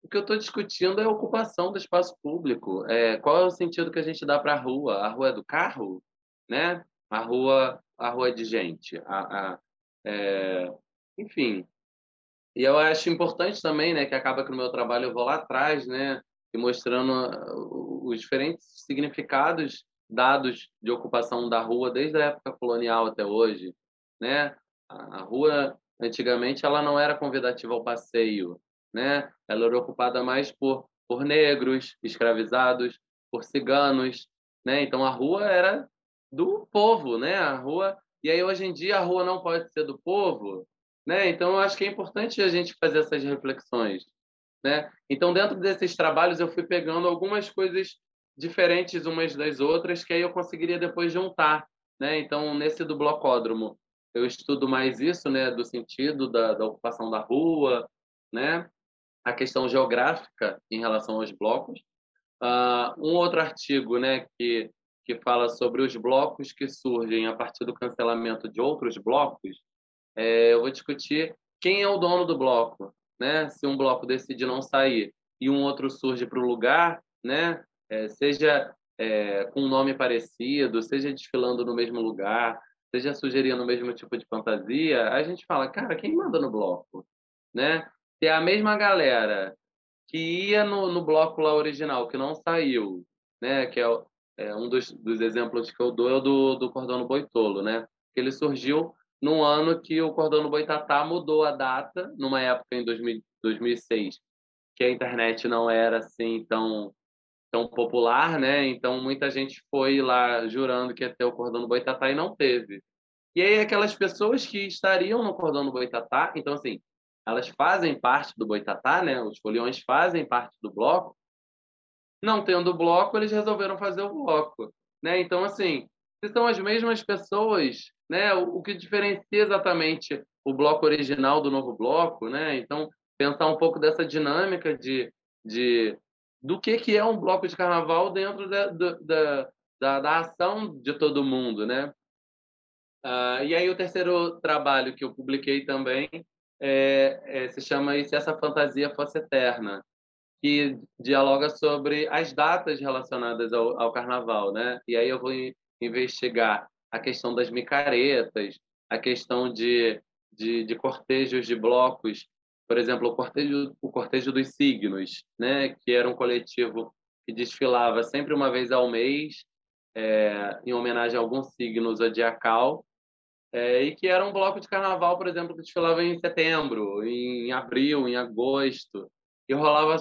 o que eu estou discutindo é a ocupação do espaço público. É, qual é o sentido que a gente dá para a rua? A rua é do carro, né? A rua, a rua é de gente. A, a é, enfim. E eu acho importante também, né, que acaba que no meu trabalho eu vou lá atrás, né, e mostrando uh, os diferentes significados dados de ocupação da rua desde a época colonial até hoje, né? A rua antigamente ela não era convidativa ao passeio, né? Ela era ocupada mais por por negros, escravizados, por ciganos, né? Então a rua era do povo, né? A rua e aí hoje em dia a rua não pode ser do povo, né? Então eu acho que é importante a gente fazer essas reflexões, né? Então dentro desses trabalhos eu fui pegando algumas coisas diferentes umas das outras que aí eu conseguiria depois juntar, né? Então, nesse do blocódromo, eu estudo mais isso, né, do sentido da, da ocupação da rua, né? A questão geográfica em relação aos blocos. Uh, um outro artigo, né, que que fala sobre os blocos que surgem a partir do cancelamento de outros blocos, é, eu vou discutir quem é o dono do bloco, né? Se um bloco decide não sair e um outro surge para o lugar, né? É, seja é, com um nome parecido, seja desfilando no mesmo lugar, seja sugerindo o mesmo tipo de fantasia, a gente fala, cara, quem manda no bloco, né? Se é a mesma galera que ia no, no bloco lá original, que não saiu, né? Que é, é um dos, dos, exemplos que eu dou é o do, do Cordão Boitolo, né? Que ele surgiu num ano que o Cordão Boitatá mudou a data, numa época em 2000, 2006, que a internet não era assim tão tão popular, né? Então muita gente foi lá jurando que ia ter o Cordão do Boitatá e não teve. E aí aquelas pessoas que estariam no Cordão do Boitatá, então assim, elas fazem parte do Boitatá, né? Os foliões fazem parte do bloco. Não tendo bloco, eles resolveram fazer o bloco, né? Então assim, se são as mesmas pessoas, né? O, o que diferencia exatamente o bloco original do novo bloco, né? Então pensar um pouco dessa dinâmica de, de do que, que é um bloco de carnaval dentro da, da, da, da ação de todo mundo, né? Uh, e aí o terceiro trabalho que eu publiquei também é, é, se chama se essa fantasia fosse eterna, que dialoga sobre as datas relacionadas ao, ao carnaval, né? E aí eu vou investigar a questão das micaretas, a questão de, de, de cortejos de blocos por exemplo, o cortejo, o cortejo dos signos, né, que era um coletivo que desfilava sempre uma vez ao mês, é, em homenagem a algum signo zodiacal, é, e que era um bloco de carnaval, por exemplo, que desfilava em setembro, em abril, em agosto, e rolava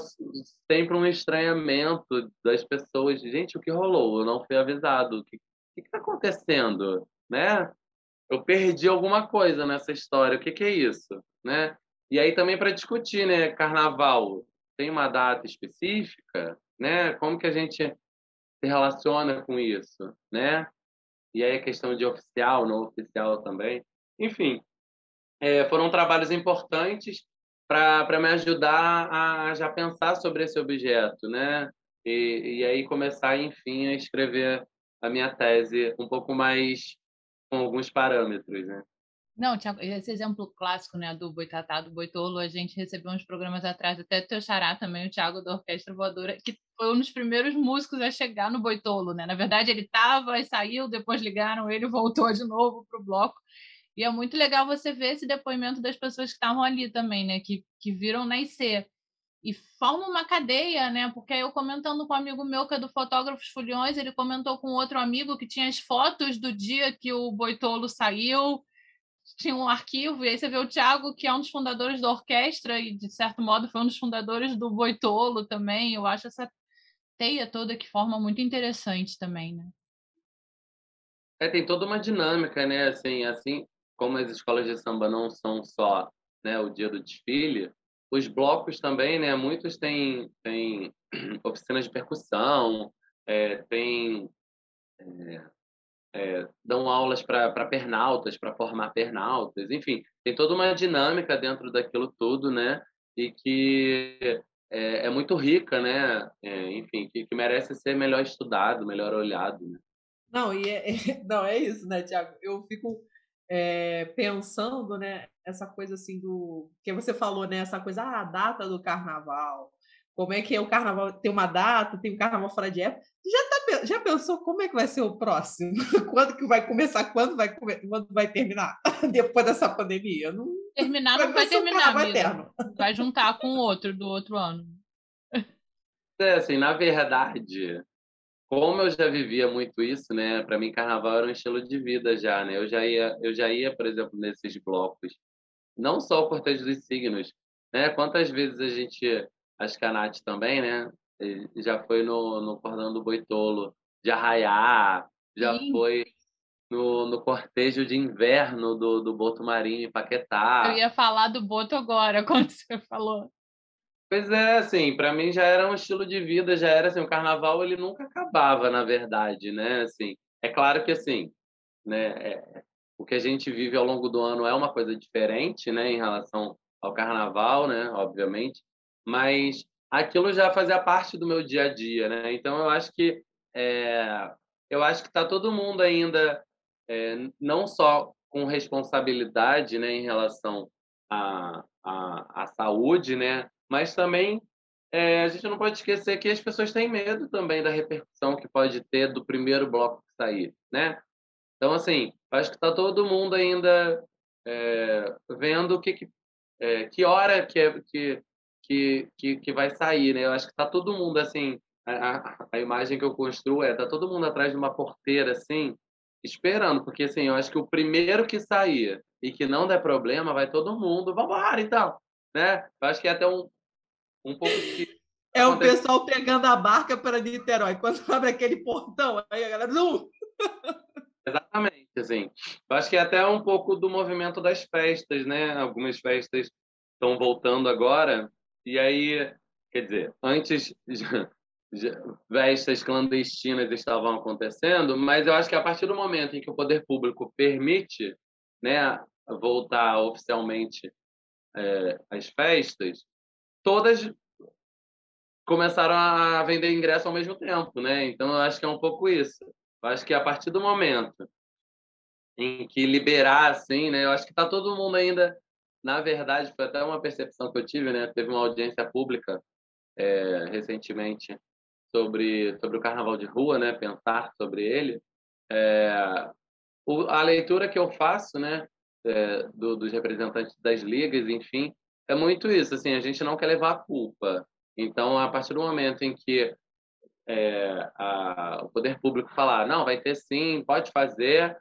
sempre um estranhamento das pessoas, gente, o que rolou? Eu não fui avisado, o que está acontecendo, né? Eu perdi alguma coisa nessa história, o que, que é isso, né? E aí também para discutir, né, carnaval tem uma data específica, né? Como que a gente se relaciona com isso, né? E aí a questão de oficial, não oficial também. Enfim, é, foram trabalhos importantes para me ajudar a já pensar sobre esse objeto, né? E, e aí começar, enfim, a escrever a minha tese um pouco mais com alguns parâmetros, né? Não, Thiago, esse exemplo clássico, né, do Boitatá, do Boitolo, a gente recebeu uns programas atrás, até teu xará também, o Thiago da Orquestra Voadora, que foi um dos primeiros músicos a chegar no Boitolo, né? Na verdade, ele estava e saiu, depois ligaram ele, voltou de novo pro bloco. E é muito legal você ver esse depoimento das pessoas que estavam ali também, né, que, que viram nascer. E forma uma cadeia, né? Porque eu comentando com um amigo meu que é do Fotógrafos Fulhões, ele comentou com outro amigo que tinha as fotos do dia que o Boitolo saiu, tinha um arquivo, e aí você vê o Thiago, que é um dos fundadores da orquestra, e de certo modo foi um dos fundadores do Boitolo também. Eu acho essa teia toda que forma muito interessante também, né? É, tem toda uma dinâmica, né? Assim, assim como as escolas de samba não são só né, o dia do desfile, os blocos também, né? Muitos têm, têm oficinas de percussão, é, tem é, é, dão aulas para pernaltas, para formar pernaltas, enfim, tem toda uma dinâmica dentro daquilo tudo, né? E que é, é muito rica, né? É, enfim, que, que, merece ser melhor estudado, melhor olhado. Né? Não, e é, não, é isso, né, Tiago? Eu fico pensando, né, essa coisa assim do que você falou, né, essa coisa, ah, a data do carnaval, como é que é o carnaval, tem uma data, tem o um carnaval fora de época. Já, tá, já pensou como é que vai ser o próximo? quando que vai começar? Quando vai, quando vai terminar? Depois dessa pandemia? Não... Terminar não vai, vai terminar, um Vai juntar com o outro do outro ano. É, assim, na verdade, como eu já vivia muito isso, né? Para mim, carnaval era um estilo de vida já, né? Eu já ia, eu já ia, por exemplo, nesses blocos. Não só o cortejo dos signos, né? Quantas vezes a gente acho que a Nath também, né? Já foi no, no Cordão do Boitolo de Arraiá, já Sim. foi no, no cortejo de inverno do, do Boto Marinho em Paquetá. Eu ia falar do Boto agora, quando você falou. Pois é, assim, para mim já era um estilo de vida, já era assim, o carnaval ele nunca acabava, na verdade, né? Assim, é claro que assim, né, é, o que a gente vive ao longo do ano é uma coisa diferente, né, em relação ao carnaval, né, obviamente, mas aquilo já fazia parte do meu dia a dia, né? Então eu acho que é, eu acho que está todo mundo ainda é, não só com responsabilidade, né, em relação à, à, saúde, né, mas também é, a gente não pode esquecer que as pessoas têm medo também da repercussão que pode ter do primeiro bloco que sair, né? Então, assim, acho que está todo mundo ainda é, vendo que, que, é, que hora que, é, que, que, que, que vai sair, né? Eu acho que está todo mundo, assim, a, a imagem que eu construo é, tá todo mundo atrás de uma porteira, assim, esperando, porque, assim, eu acho que o primeiro que sair e que não der problema, vai todo mundo, vambora, então, né? Eu acho que é até um, um pouco de... É o pessoal pegando a barca para Niterói. Quando abre aquele portão, aí a galera... Uh! Exatamente, assim. Eu acho que é até um pouco do movimento das festas, né? Algumas festas estão voltando agora, e aí, quer dizer, antes festas clandestinas estavam acontecendo, mas eu acho que a partir do momento em que o poder público permite, né, voltar oficialmente é, as festas, todas começaram a vender ingresso ao mesmo tempo, né? Então eu acho que é um pouco isso. Eu acho que a partir do momento em que liberar, assim, né? Eu acho que está todo mundo ainda, na verdade, foi até uma percepção que eu tive, né? Teve uma audiência pública é, recentemente sobre sobre o Carnaval de Rua, né? Pensar sobre ele. É, o, a leitura que eu faço, né? É, do, dos representantes das ligas, enfim, é muito isso. Assim, a gente não quer levar a culpa. Então, a partir do momento em que é, a, o poder público falar, não, vai ter sim, pode fazer,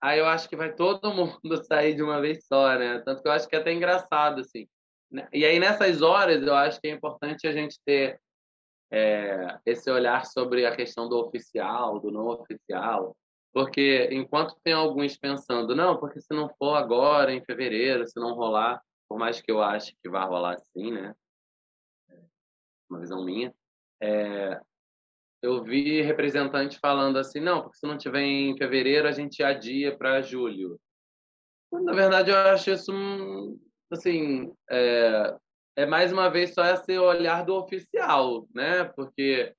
aí eu acho que vai todo mundo sair de uma vez só, né? Tanto que eu acho que é até engraçado, assim. Né? E aí, nessas horas, eu acho que é importante a gente ter é, esse olhar sobre a questão do oficial, do não oficial, porque enquanto tem alguns pensando, não, porque se não for agora, em fevereiro, se não rolar, por mais que eu ache que vai rolar sim, né? Uma visão minha, é, eu vi representante falando assim, não, porque se não tiver em fevereiro, a gente adia para julho. Na verdade, eu acho isso, assim, é, é mais uma vez só esse olhar do oficial, né? Porque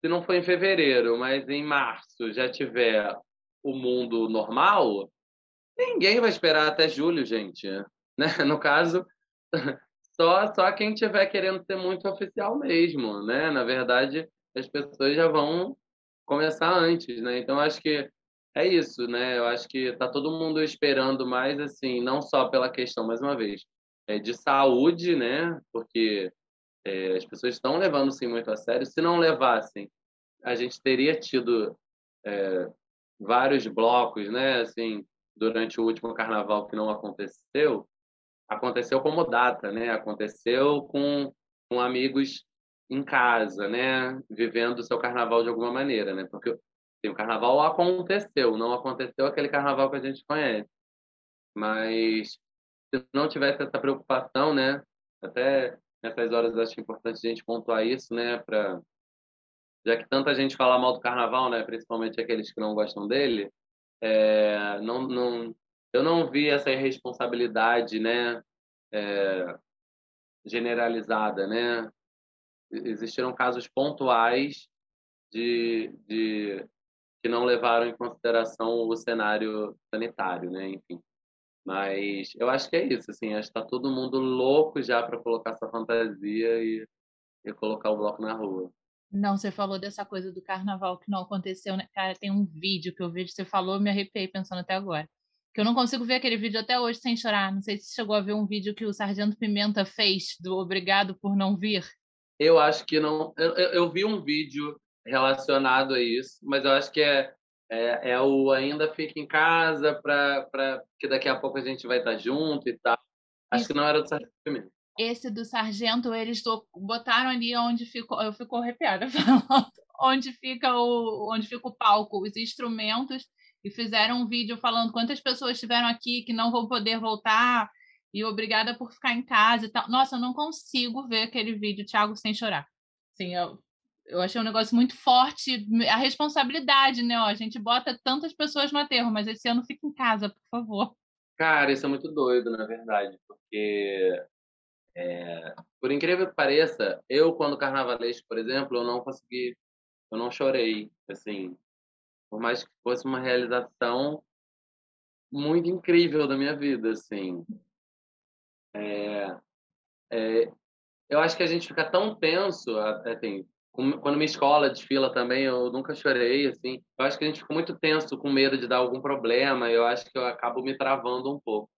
se não for em fevereiro, mas em março já tiver o mundo normal, ninguém vai esperar até julho, gente. Né? No caso, só, só quem tiver querendo ser muito oficial mesmo, né? Na verdade, as pessoas já vão começar antes, né? Então acho que é isso, né? Eu acho que tá todo mundo esperando mais assim, não só pela questão mais uma vez é, de saúde, né? Porque é, as pessoas estão levando sim muito a sério. Se não levassem, a gente teria tido é, vários blocos, né? Assim, durante o último carnaval que não aconteceu, aconteceu como data, né? Aconteceu com, com amigos em casa, né? Vivendo o seu carnaval de alguma maneira, né? Porque o carnaval aconteceu, não aconteceu aquele carnaval que a gente conhece. Mas se não tivesse essa preocupação, né? Até nessas horas acho importante a gente pontuar isso, né? Para já que tanta gente fala mal do carnaval, né? Principalmente aqueles que não gostam dele, é, não, não, eu não vi essa irresponsabilidade, né? É, generalizada, né? Existiram casos pontuais de, de que não levaram em consideração o cenário sanitário, né? Enfim. Mas eu acho que é isso, assim, acho que tá todo mundo louco já para colocar essa fantasia e, e colocar o bloco na rua. Não, você falou dessa coisa do carnaval que não aconteceu, né? Cara, tem um vídeo que eu vejo, você falou, me arrepiei pensando até agora. Que eu não consigo ver aquele vídeo até hoje sem chorar. Não sei se chegou a ver um vídeo que o Sargento Pimenta fez do Obrigado por Não Vir. Eu acho que não. Eu, eu, vi um vídeo relacionado a isso, mas eu acho que é é, é o ainda fica em casa para que daqui a pouco a gente vai estar junto e tal. Acho Isso. que não era do Sargento primeiro. Esse do Sargento, eles botaram ali onde ficou. Eu fico arrepiada onde fica o onde fica o palco, os instrumentos, e fizeram um vídeo falando quantas pessoas estiveram aqui que não vão poder voltar. e obrigada por ficar em casa e tal. Nossa, eu não consigo ver aquele vídeo, Thiago, sem chorar. Assim, eu, eu achei um negócio muito forte. A responsabilidade, né? Ó, a gente bota tantas pessoas no aterro, mas esse ano fica em casa, por favor. Cara, isso é muito doido, na verdade, porque é, por incrível que pareça, eu quando carnavalesco, por exemplo, eu não consegui, eu não chorei, assim, por mais que fosse uma realização muito incrível da minha vida, assim. É, é, eu acho que a gente fica tão tenso, assim, quando minha escola desfila também, eu nunca chorei, assim. Eu acho que a gente fica muito tenso, com medo de dar algum problema. Eu acho que eu acabo me travando um pouco.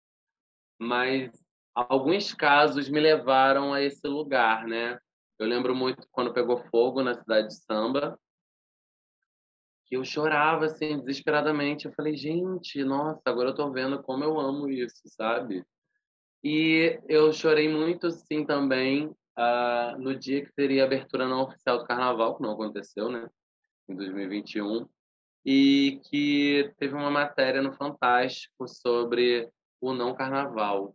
Mas alguns casos me levaram a esse lugar, né? Eu lembro muito quando pegou fogo na cidade de Samba, que eu chorava assim desesperadamente. Eu falei, gente, nossa, agora eu tô vendo como eu amo isso, sabe? E eu chorei muito, sim, também uh, no dia que teria a abertura não oficial do Carnaval, que não aconteceu, né? Em 2021. E que teve uma matéria no Fantástico sobre o não Carnaval.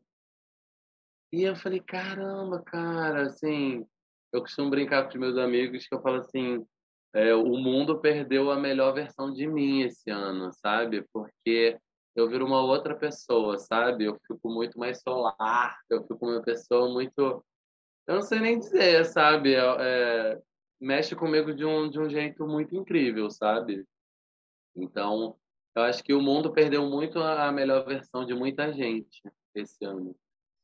E eu falei, caramba, cara, assim, eu costumo brincar com os meus amigos que eu falo assim, é, o mundo perdeu a melhor versão de mim esse ano, sabe? Porque eu viro uma outra pessoa, sabe? Eu fico muito mais solar, eu fico uma pessoa muito eu não sei nem dizer, sabe? É, é, mexe comigo de um, de um jeito muito incrível, sabe? Então, eu acho que o mundo perdeu muito a melhor versão de muita gente esse ano.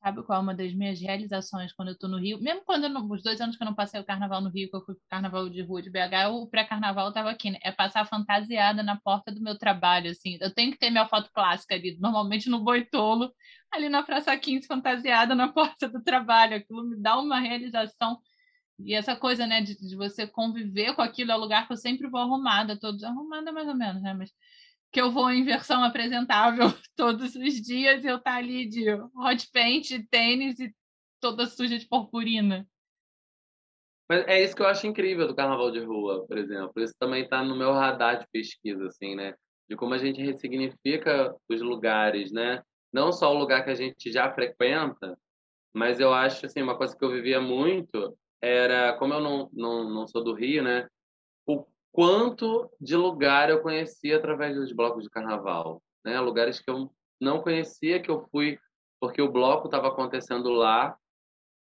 Sabe qual é uma das minhas realizações quando eu estou no Rio? Mesmo quando não, os dois anos que eu não passei o carnaval no Rio, que eu fui pro carnaval de rua de BH, o pré-carnaval estava aqui, né? É passar fantasiada na porta do meu trabalho, assim. Eu tenho que ter minha foto clássica ali, normalmente no Boitolo, ali na Praça 15, fantasiada na porta do trabalho. Aquilo me dá uma realização. E essa coisa, né, de, de você conviver com aquilo, é o lugar que eu sempre vou arrumada, todos arrumada mais ou menos, né? Mas que eu vou em versão apresentável todos os dias e eu tá ali de hot paint, tênis e toda suja de purpurina. Mas é isso que eu acho incrível do carnaval de rua, por exemplo. Isso também está no meu radar de pesquisa, assim, né? De como a gente ressignifica os lugares, né? não só o lugar que a gente já frequenta, mas eu acho assim uma coisa que eu vivia muito era como eu não não, não sou do Rio, né? Quanto de lugar eu conhecia através dos blocos de carnaval, né? Lugares que eu não conhecia que eu fui porque o bloco estava acontecendo lá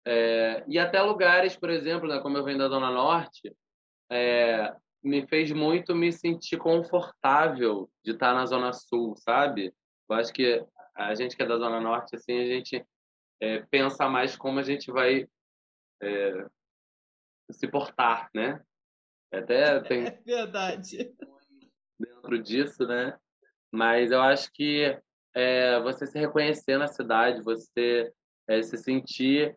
é, e até lugares, por exemplo, né, como eu venho da Zona Norte, é, me fez muito me sentir confortável de estar na Zona Sul, sabe? Eu acho que a gente que é da Zona Norte, assim, a gente é, pensa mais como a gente vai é, se portar, né? Até tem... É verdade. Dentro disso, né? Mas eu acho que é, você se reconhecer na cidade, você é, se sentir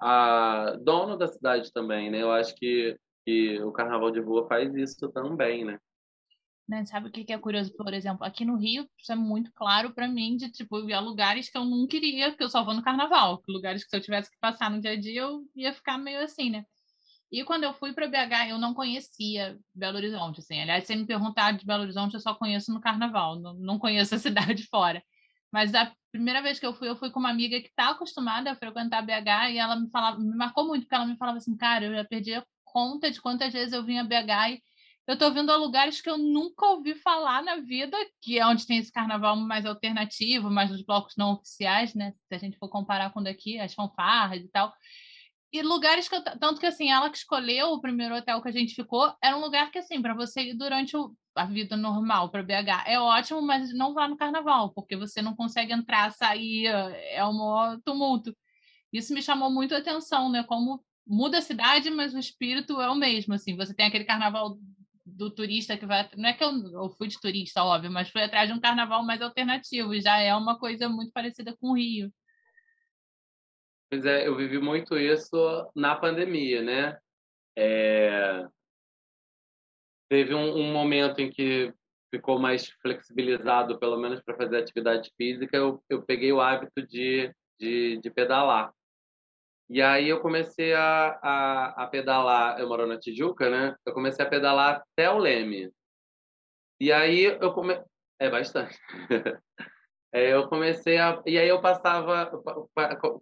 a dono da cidade também, né? Eu acho que, que o Carnaval de Rua faz isso também, né? Né? Sabe o que, é curioso? Por exemplo, aqui no Rio, isso é muito claro para mim, de tipo, ir a lugares que eu não queria, que eu só vou no carnaval. Lugares que se eu tivesse que passar no dia a dia, eu ia ficar meio assim, né? E quando eu fui para BH, eu não conhecia Belo Horizonte, assim. Aliás, se me perguntar de Belo Horizonte, eu só conheço no carnaval, não, não conheço a cidade fora. Mas a primeira vez que eu fui, eu fui com uma amiga que está acostumada a frequentar BH e ela me falava, me marcou muito, porque ela me falava assim, cara, eu já perdi a conta de quantas vezes eu vim a BH e eu estou vindo a lugares que eu nunca ouvi falar na vida, que é onde tem esse carnaval mais alternativo, mais dos blocos não oficiais, né? Se a gente for comparar com daqui, as fanfarras e tal. E lugares que eu, tanto que assim, ela que escolheu o primeiro hotel que a gente ficou, era um lugar que assim, para você ir durante o, a vida normal para BH é ótimo, mas não vá no carnaval, porque você não consegue entrar, sair, é um maior tumulto. Isso me chamou muito a atenção, né? Como muda a cidade, mas o espírito é o mesmo, assim. Você tem aquele carnaval do turista que vai. Não é que eu, eu fui de turista, óbvio, mas fui atrás de um carnaval mais alternativo. Já é uma coisa muito parecida com o Rio. Pois é, eu vivi muito isso na pandemia, né? É... Teve um, um, momento em que ficou mais flexibilizado, pelo menos para fazer atividade física, eu, eu peguei o hábito de, de, de pedalar. E aí eu comecei a, a, a, pedalar, eu moro na Tijuca, né? Eu comecei a pedalar até o Leme. E aí eu come... É bastante. é, eu comecei a e aí eu passava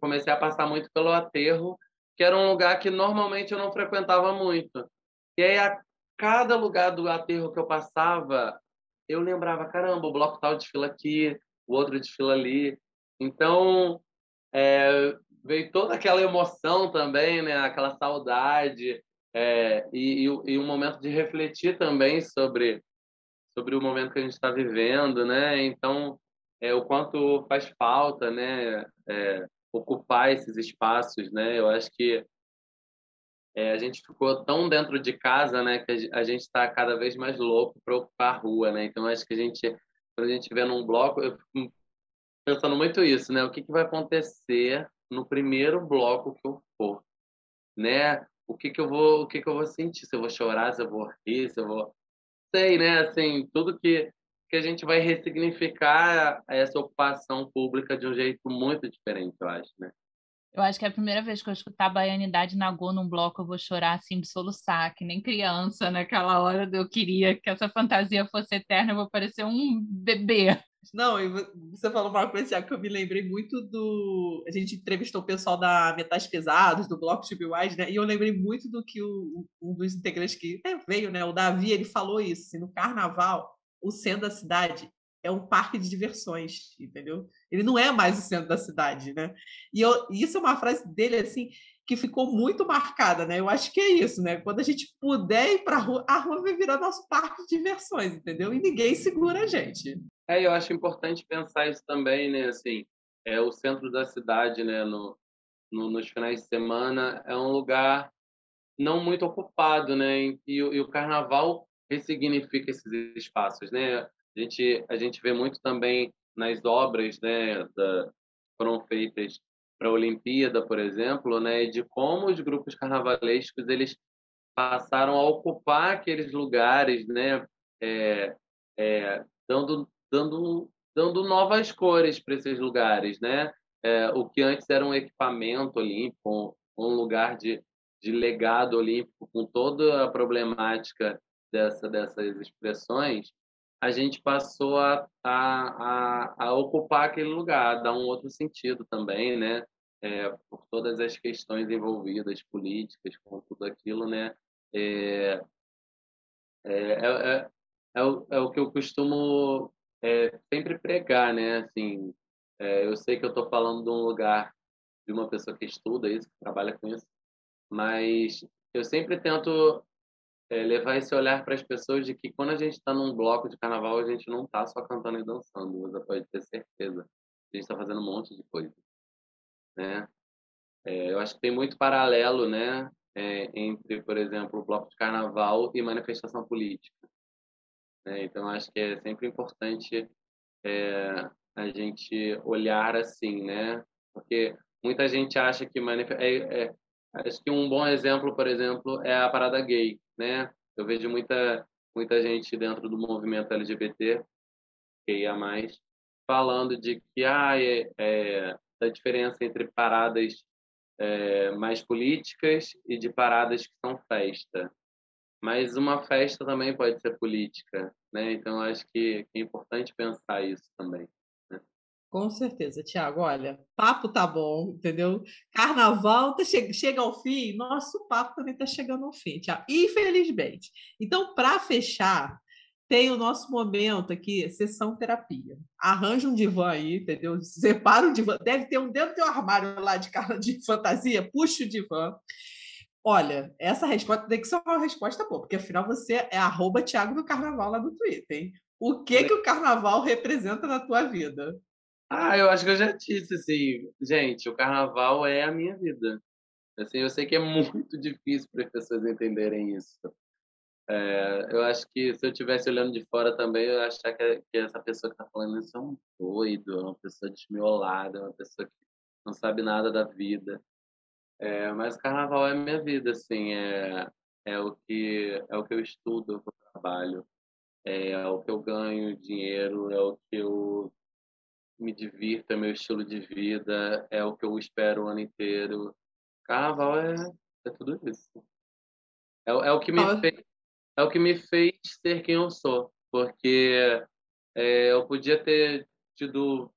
comecei a passar muito pelo aterro que era um lugar que normalmente eu não frequentava muito. E aí a cada lugar do aterro que eu passava eu lembrava caramba o bloco tal desfila aqui o outro desfila ali. Então é, veio toda aquela emoção também né aquela saudade é, e, e, e um momento de refletir também sobre sobre o momento que a gente está vivendo né? Então é, o quanto faz falta, né, é, ocupar esses espaços, né? Eu acho que é, a gente ficou tão dentro de casa, né, que a gente está cada vez mais louco para ocupar a rua, né? Então acho que a gente, quando a gente vê num bloco, eu fico pensando muito isso, né? O que, que vai acontecer no primeiro bloco que eu for, né? O que que eu vou, o que que eu vou sentir? Se eu vou chorar, se eu vou rir, se eu vou, sei, né? Assim, tudo que que a gente vai ressignificar essa ocupação pública de um jeito muito diferente, eu acho, né? Eu acho que é a primeira vez que eu escutar a baianidade na Go num bloco, eu vou chorar assim de soluçar, que nem criança, naquela hora eu queria que essa fantasia fosse eterna, eu vou parecer um bebê. Não, você falou uma coisa que eu me lembrei muito do. A gente entrevistou o pessoal da Metais Pesados, do Bloco de Wise, né? E eu lembrei muito do que o, um dos integrantes que veio, né? O Davi, ele falou isso. Assim, no carnaval, o centro da cidade é um parque de diversões, entendeu? Ele não é mais o centro da cidade, né? E eu, isso é uma frase dele assim que ficou muito marcada, né? Eu acho que é isso, né? Quando a gente puder ir para a rua, a rua vai virar nosso parque de diversões, entendeu? E ninguém segura a gente. É, eu acho importante pensar isso também, né? Assim, é o centro da cidade, né? No, no nos finais de semana é um lugar não muito ocupado, né? E, e o carnaval ressignifica esses espaços, né? A gente a gente vê muito também nas obras, né, da, foram feitas para a Olimpíada, por exemplo, né, de como os grupos carnavalescos eles passaram a ocupar aqueles lugares, né, é, é, dando dando dando novas cores para esses lugares, né? É, o que antes era um equipamento olímpico, um lugar de, de legado olímpico com toda a problemática dessa, dessas expressões, a gente passou a, a, a, a ocupar aquele lugar, dar um outro sentido também, né? É, por todas as questões envolvidas, políticas, com tudo aquilo, né? É, é, é, é, é, o, é o que eu costumo é, sempre pregar, né? Assim, é, eu sei que eu estou falando de um lugar de uma pessoa que estuda isso, que trabalha com isso, mas eu sempre tento é, levar esse olhar para as pessoas de que quando a gente está num bloco de carnaval, a gente não está só cantando e dançando, você pode ter certeza. A gente está fazendo um monte de coisa. Né? É, eu acho que tem muito paralelo né, é, entre, por exemplo, o bloco de carnaval e manifestação política. Né? Então, acho que é sempre importante é, a gente olhar assim, né? Porque muita gente acha que manif... É, é, acho que um bom exemplo, por exemplo, é a parada gay né? Eu vejo muita muita gente dentro do movimento LGBT que ia mais falando de que ah, é, é, diferença entre paradas é, mais políticas e de paradas que são festa. Mas uma festa também pode ser política, né? Então acho que é importante pensar isso também. Com certeza, Tiago. Olha, papo tá bom, entendeu? Carnaval tá che chega ao fim, nosso papo também tá chegando ao fim, Tiago. Infelizmente. Então, para fechar, tem o nosso momento aqui, sessão terapia. Arranja um divã aí, entendeu? Separa o divã. Deve ter um dentro do teu armário lá de cara de fantasia, puxa o divã. Olha, essa resposta tem que ser uma resposta boa, porque afinal você é arroba Thiago do Carnaval lá no Twitter, hein? O que, que o carnaval representa na tua vida? Ah, eu acho que eu já disse, assim, gente, o carnaval é a minha vida. Assim, eu sei que é muito difícil para as pessoas entenderem isso. É, eu acho que se eu estivesse olhando de fora também, eu ia achar que, que essa pessoa que está falando isso é um doido, é uma pessoa desmiolada, é uma pessoa que não sabe nada da vida. É, mas o carnaval é a minha vida, assim, é, é, o, que, é o que eu estudo, é o que eu trabalho, é o que eu ganho dinheiro, é o que eu me divirta, é meu estilo de vida, é o que eu espero o ano inteiro. Carnaval é, é tudo isso. É, é, o que me fez, é o que me fez ser quem eu sou, porque é, eu podia ter tido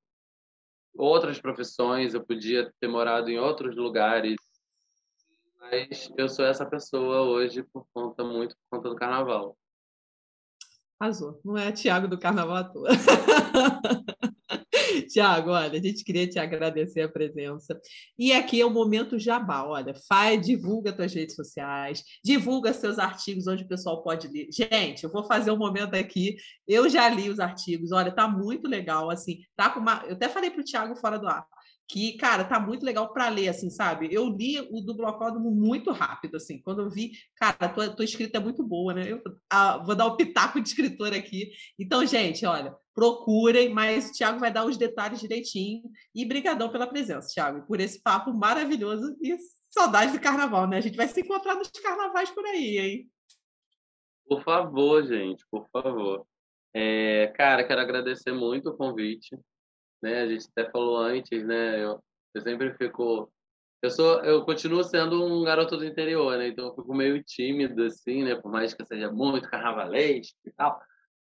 outras profissões, eu podia ter morado em outros lugares, mas eu sou essa pessoa hoje por conta muito por conta do carnaval. Arrasou. Não é Tiago do carnaval à toa. Tiago, olha, a gente queria te agradecer a presença. E aqui é o momento jabá. Olha, faz, divulga tuas redes sociais, divulga seus artigos onde o pessoal pode ler. Gente, eu vou fazer um momento aqui. Eu já li os artigos. Olha, tá muito legal. Assim, tá com uma. Eu até falei para o Tiago fora do ar que, cara, tá muito legal para ler, assim, sabe? Eu li o do Blocódromo muito rápido, assim, quando eu vi, cara, tua, tua escrita é muito boa, né? Eu vou dar o pitaco de escritor aqui. Então, gente, olha, procurem, mas o Thiago vai dar os detalhes direitinho. E brigadão pela presença, Thiago, por esse papo maravilhoso e saudade do carnaval, né? A gente vai se encontrar nos carnavais por aí, hein? Por favor, gente, por favor. É, cara, quero agradecer muito o convite né? A gente até falou antes, né? Eu, eu sempre fico eu sou eu continuo sendo um garoto do interior, né? Então eu fico meio tímido assim, né? Por mais que eu seja muito carnavalesco e tal.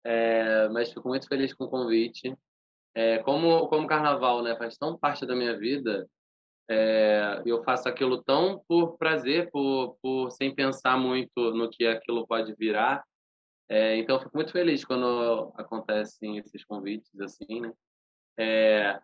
É, mas fico muito feliz com o convite. É, como como carnaval, né, faz tão parte da minha vida, é, eu faço aquilo tão por prazer, por, por sem pensar muito no que aquilo pode virar. É, então eu fico muito feliz quando acontecem esses convites assim, né? É,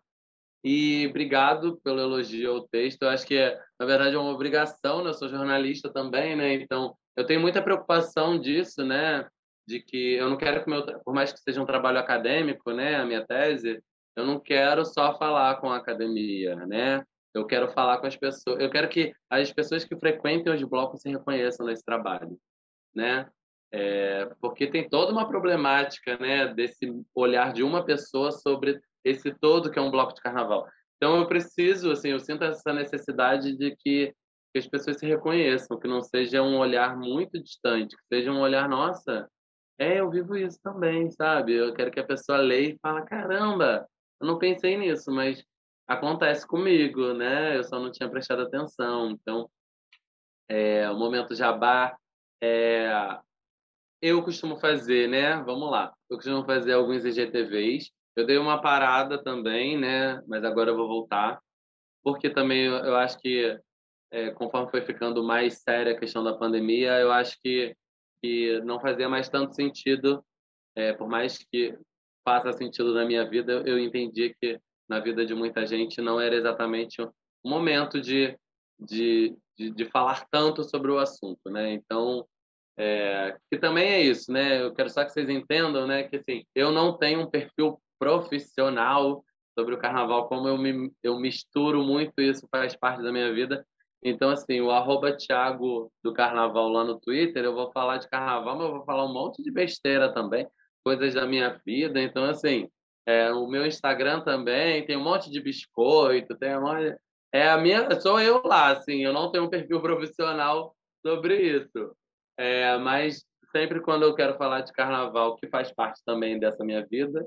e obrigado pelo elogio ao texto. Eu acho que, é, na verdade, é uma obrigação, né? Eu sou jornalista também, né? Então, eu tenho muita preocupação disso, né? De que eu não quero que meu, por mais que seja um trabalho acadêmico, né? A minha tese, eu não quero só falar com a academia, né? Eu quero falar com as pessoas. Eu quero que as pessoas que frequentem os blocos se reconheçam nesse trabalho, né? É, porque tem toda uma problemática, né? Desse olhar de uma pessoa sobre esse todo que é um bloco de carnaval. Então eu preciso, assim, eu sinto essa necessidade de que, que as pessoas se reconheçam, que não seja um olhar muito distante, que seja um olhar, nossa, é, eu vivo isso também, sabe? Eu quero que a pessoa leia e fale, caramba, eu não pensei nisso, mas acontece comigo, né? Eu só não tinha prestado atenção. Então, é, o momento jabá, é, eu costumo fazer, né? Vamos lá. Eu costumo fazer alguns IGTVs eu dei uma parada também, né? Mas agora eu vou voltar, porque também eu, acho que é, conforme foi ficando mais séria a questão da pandemia, eu acho que, que não fazia mais tanto sentido, é, por mais que faça sentido na minha vida, eu, eu entendi que na vida de muita gente não era exatamente o momento de, de, de, de falar tanto sobre o assunto, né? Então, é, que também é isso, né? Eu quero só que vocês entendam, né? Que assim, eu não tenho um perfil profissional sobre o carnaval, como eu, me, eu misturo muito isso, faz parte da minha vida. Então, assim, o arroba Thiago do Carnaval lá no Twitter, eu vou falar de carnaval, mas eu vou falar um monte de besteira também, coisas da minha vida. Então, assim, é, o meu Instagram também tem um monte de biscoito, tem um monte... É a minha, sou eu lá, assim, eu não tenho um perfil profissional sobre isso. É, mas sempre quando eu quero falar de carnaval, que faz parte também dessa minha vida,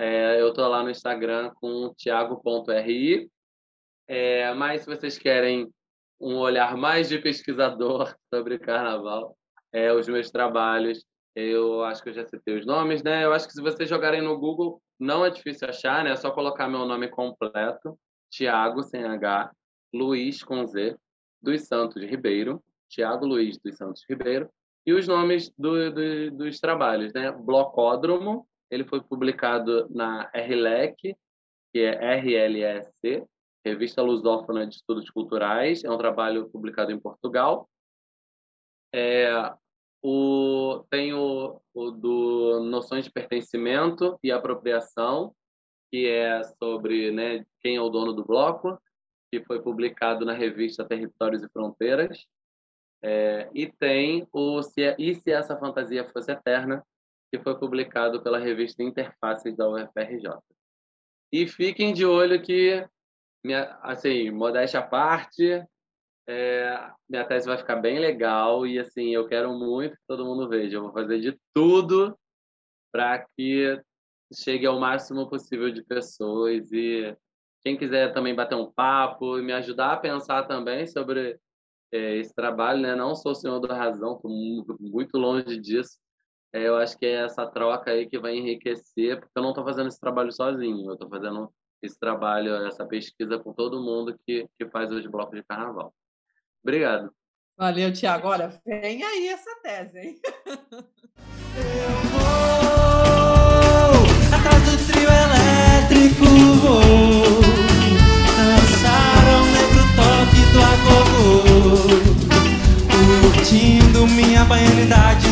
é, eu estou lá no Instagram com thiago.ri. É, mas se vocês querem um olhar mais de pesquisador sobre carnaval, é, os meus trabalhos, eu acho que eu já citei os nomes, né? Eu acho que se vocês jogarem no Google, não é difícil achar, né? É só colocar meu nome completo, Tiago, sem H, Luiz, com Z, dos Santos Ribeiro, Tiago Luiz dos Santos Ribeiro, e os nomes do, do, dos trabalhos, né? Blocódromo, ele foi publicado na RLEC, que é RLSC, Revista Lusófona de Estudos Culturais. É um trabalho publicado em Portugal. É, o, tem o, o do Noções de Pertencimento e Apropriação, que é sobre né, quem é o dono do bloco, que foi publicado na revista Territórios e Fronteiras. É, e tem o se, E se essa fantasia fosse eterna, que foi publicado pela revista Interfaces da UFRJ. E fiquem de olho que, assim, modéstia à parte, é, minha tese vai ficar bem legal e, assim, eu quero muito que todo mundo veja. Eu vou fazer de tudo para que chegue ao máximo possível de pessoas e quem quiser também bater um papo e me ajudar a pensar também sobre é, esse trabalho, né? Não sou o senhor da razão, estou muito longe disso, é, eu acho que é essa troca aí que vai enriquecer, porque eu não estou fazendo esse trabalho sozinho, eu estou fazendo esse trabalho, essa pesquisa com todo mundo que, que faz os blocos de carnaval. Obrigado. Valeu, Tiago. Olha, vem aí essa tese, hein? Eu vou atrás do trio elétrico, vou dançar ao negro toque do agogô, curtindo minha baianidade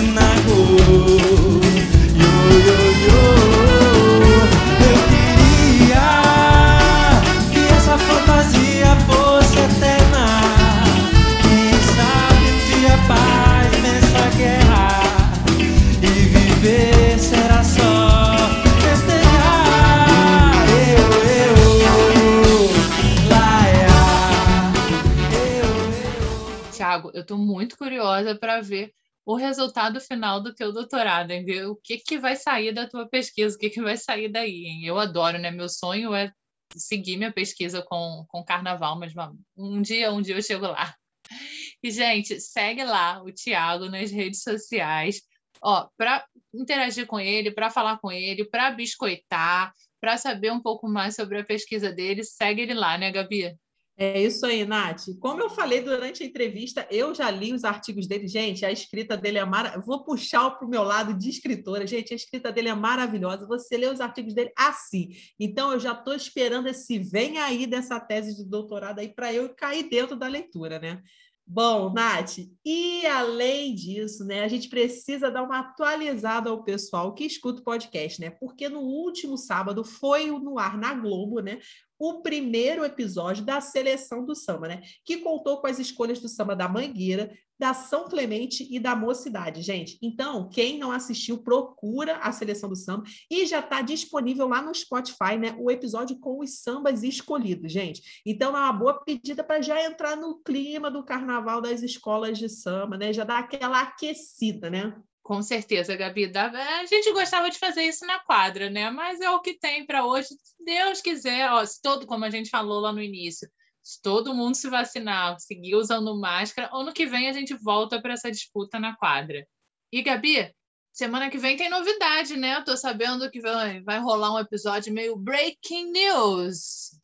eu. Tô muito curiosa para ver o resultado final do teu doutorado, hein? Ver o que que vai sair da tua pesquisa, o que que vai sair daí, hein? Eu adoro, né? Meu sonho é seguir minha pesquisa com, com carnaval, mas um dia, um dia eu chego lá. E, gente, segue lá o Tiago nas redes sociais, ó, para interagir com ele, para falar com ele, para biscoitar, para saber um pouco mais sobre a pesquisa dele, segue ele lá, né, Gabi? É isso aí, Nath. Como eu falei durante a entrevista, eu já li os artigos dele. Gente, a escrita dele é maravilhosa. Vou puxar para o meu lado de escritora. Gente, a escrita dele é maravilhosa. Você lê os artigos dele assim. Então, eu já estou esperando esse vem aí dessa tese de doutorado aí para eu cair dentro da leitura, né? Bom, Nath, e além disso, né, a gente precisa dar uma atualizada ao pessoal que escuta o podcast, né? Porque no último sábado foi no ar na Globo, né? O primeiro episódio da seleção do samba, né? Que contou com as escolhas do samba da Mangueira, da São Clemente e da Mocidade, gente. Então, quem não assistiu, procura a seleção do samba e já está disponível lá no Spotify, né? O episódio com os sambas escolhidos, gente. Então, é uma boa pedida para já entrar no clima do carnaval das escolas de samba, né? Já dá aquela aquecida, né? Com certeza, Gabi. A gente gostava de fazer isso na quadra, né? Mas é o que tem para hoje. Se Deus quiser, ó, se todo, como a gente falou lá no início, se todo mundo se vacinar, seguir usando máscara, ano que vem a gente volta para essa disputa na quadra. E, Gabi, semana que vem tem novidade, né? Tô sabendo que vai, vai rolar um episódio meio breaking news.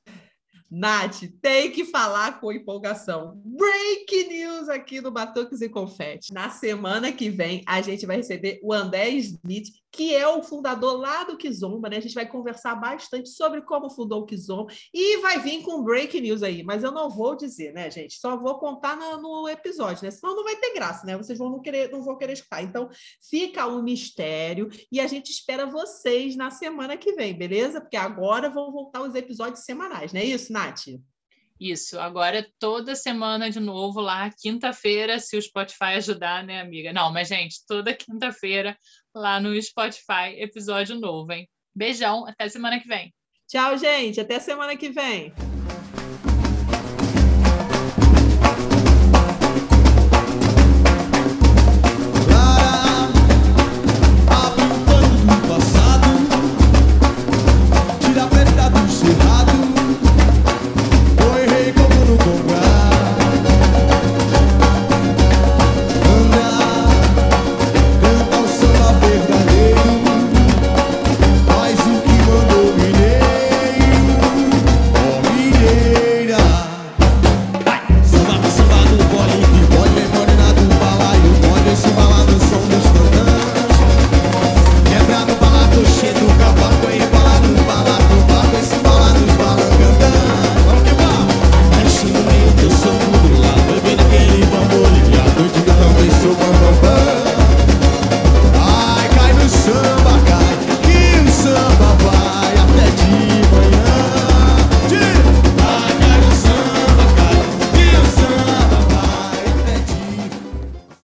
Nath, tem que falar com empolgação. Break news aqui no Batuques e Confete. Na semana que vem, a gente vai receber o André Smith, que é o fundador lá do Kizomba, né? A gente vai conversar bastante sobre como fundou o Kizomba e vai vir com break news aí, mas eu não vou dizer, né, gente? Só vou contar no, no episódio, né? Senão não vai ter graça, né? Vocês vão não querer, não vão querer escutar. Então, fica um mistério e a gente espera vocês na semana que vem, beleza? Porque agora vão voltar os episódios semanais, não é isso, Nath? Isso, agora toda semana de novo lá, quinta-feira, se o Spotify ajudar, né, amiga? Não, mas, gente, toda quinta-feira lá no Spotify, episódio novo, hein? Beijão, até semana que vem. Tchau, gente. Até semana que vem.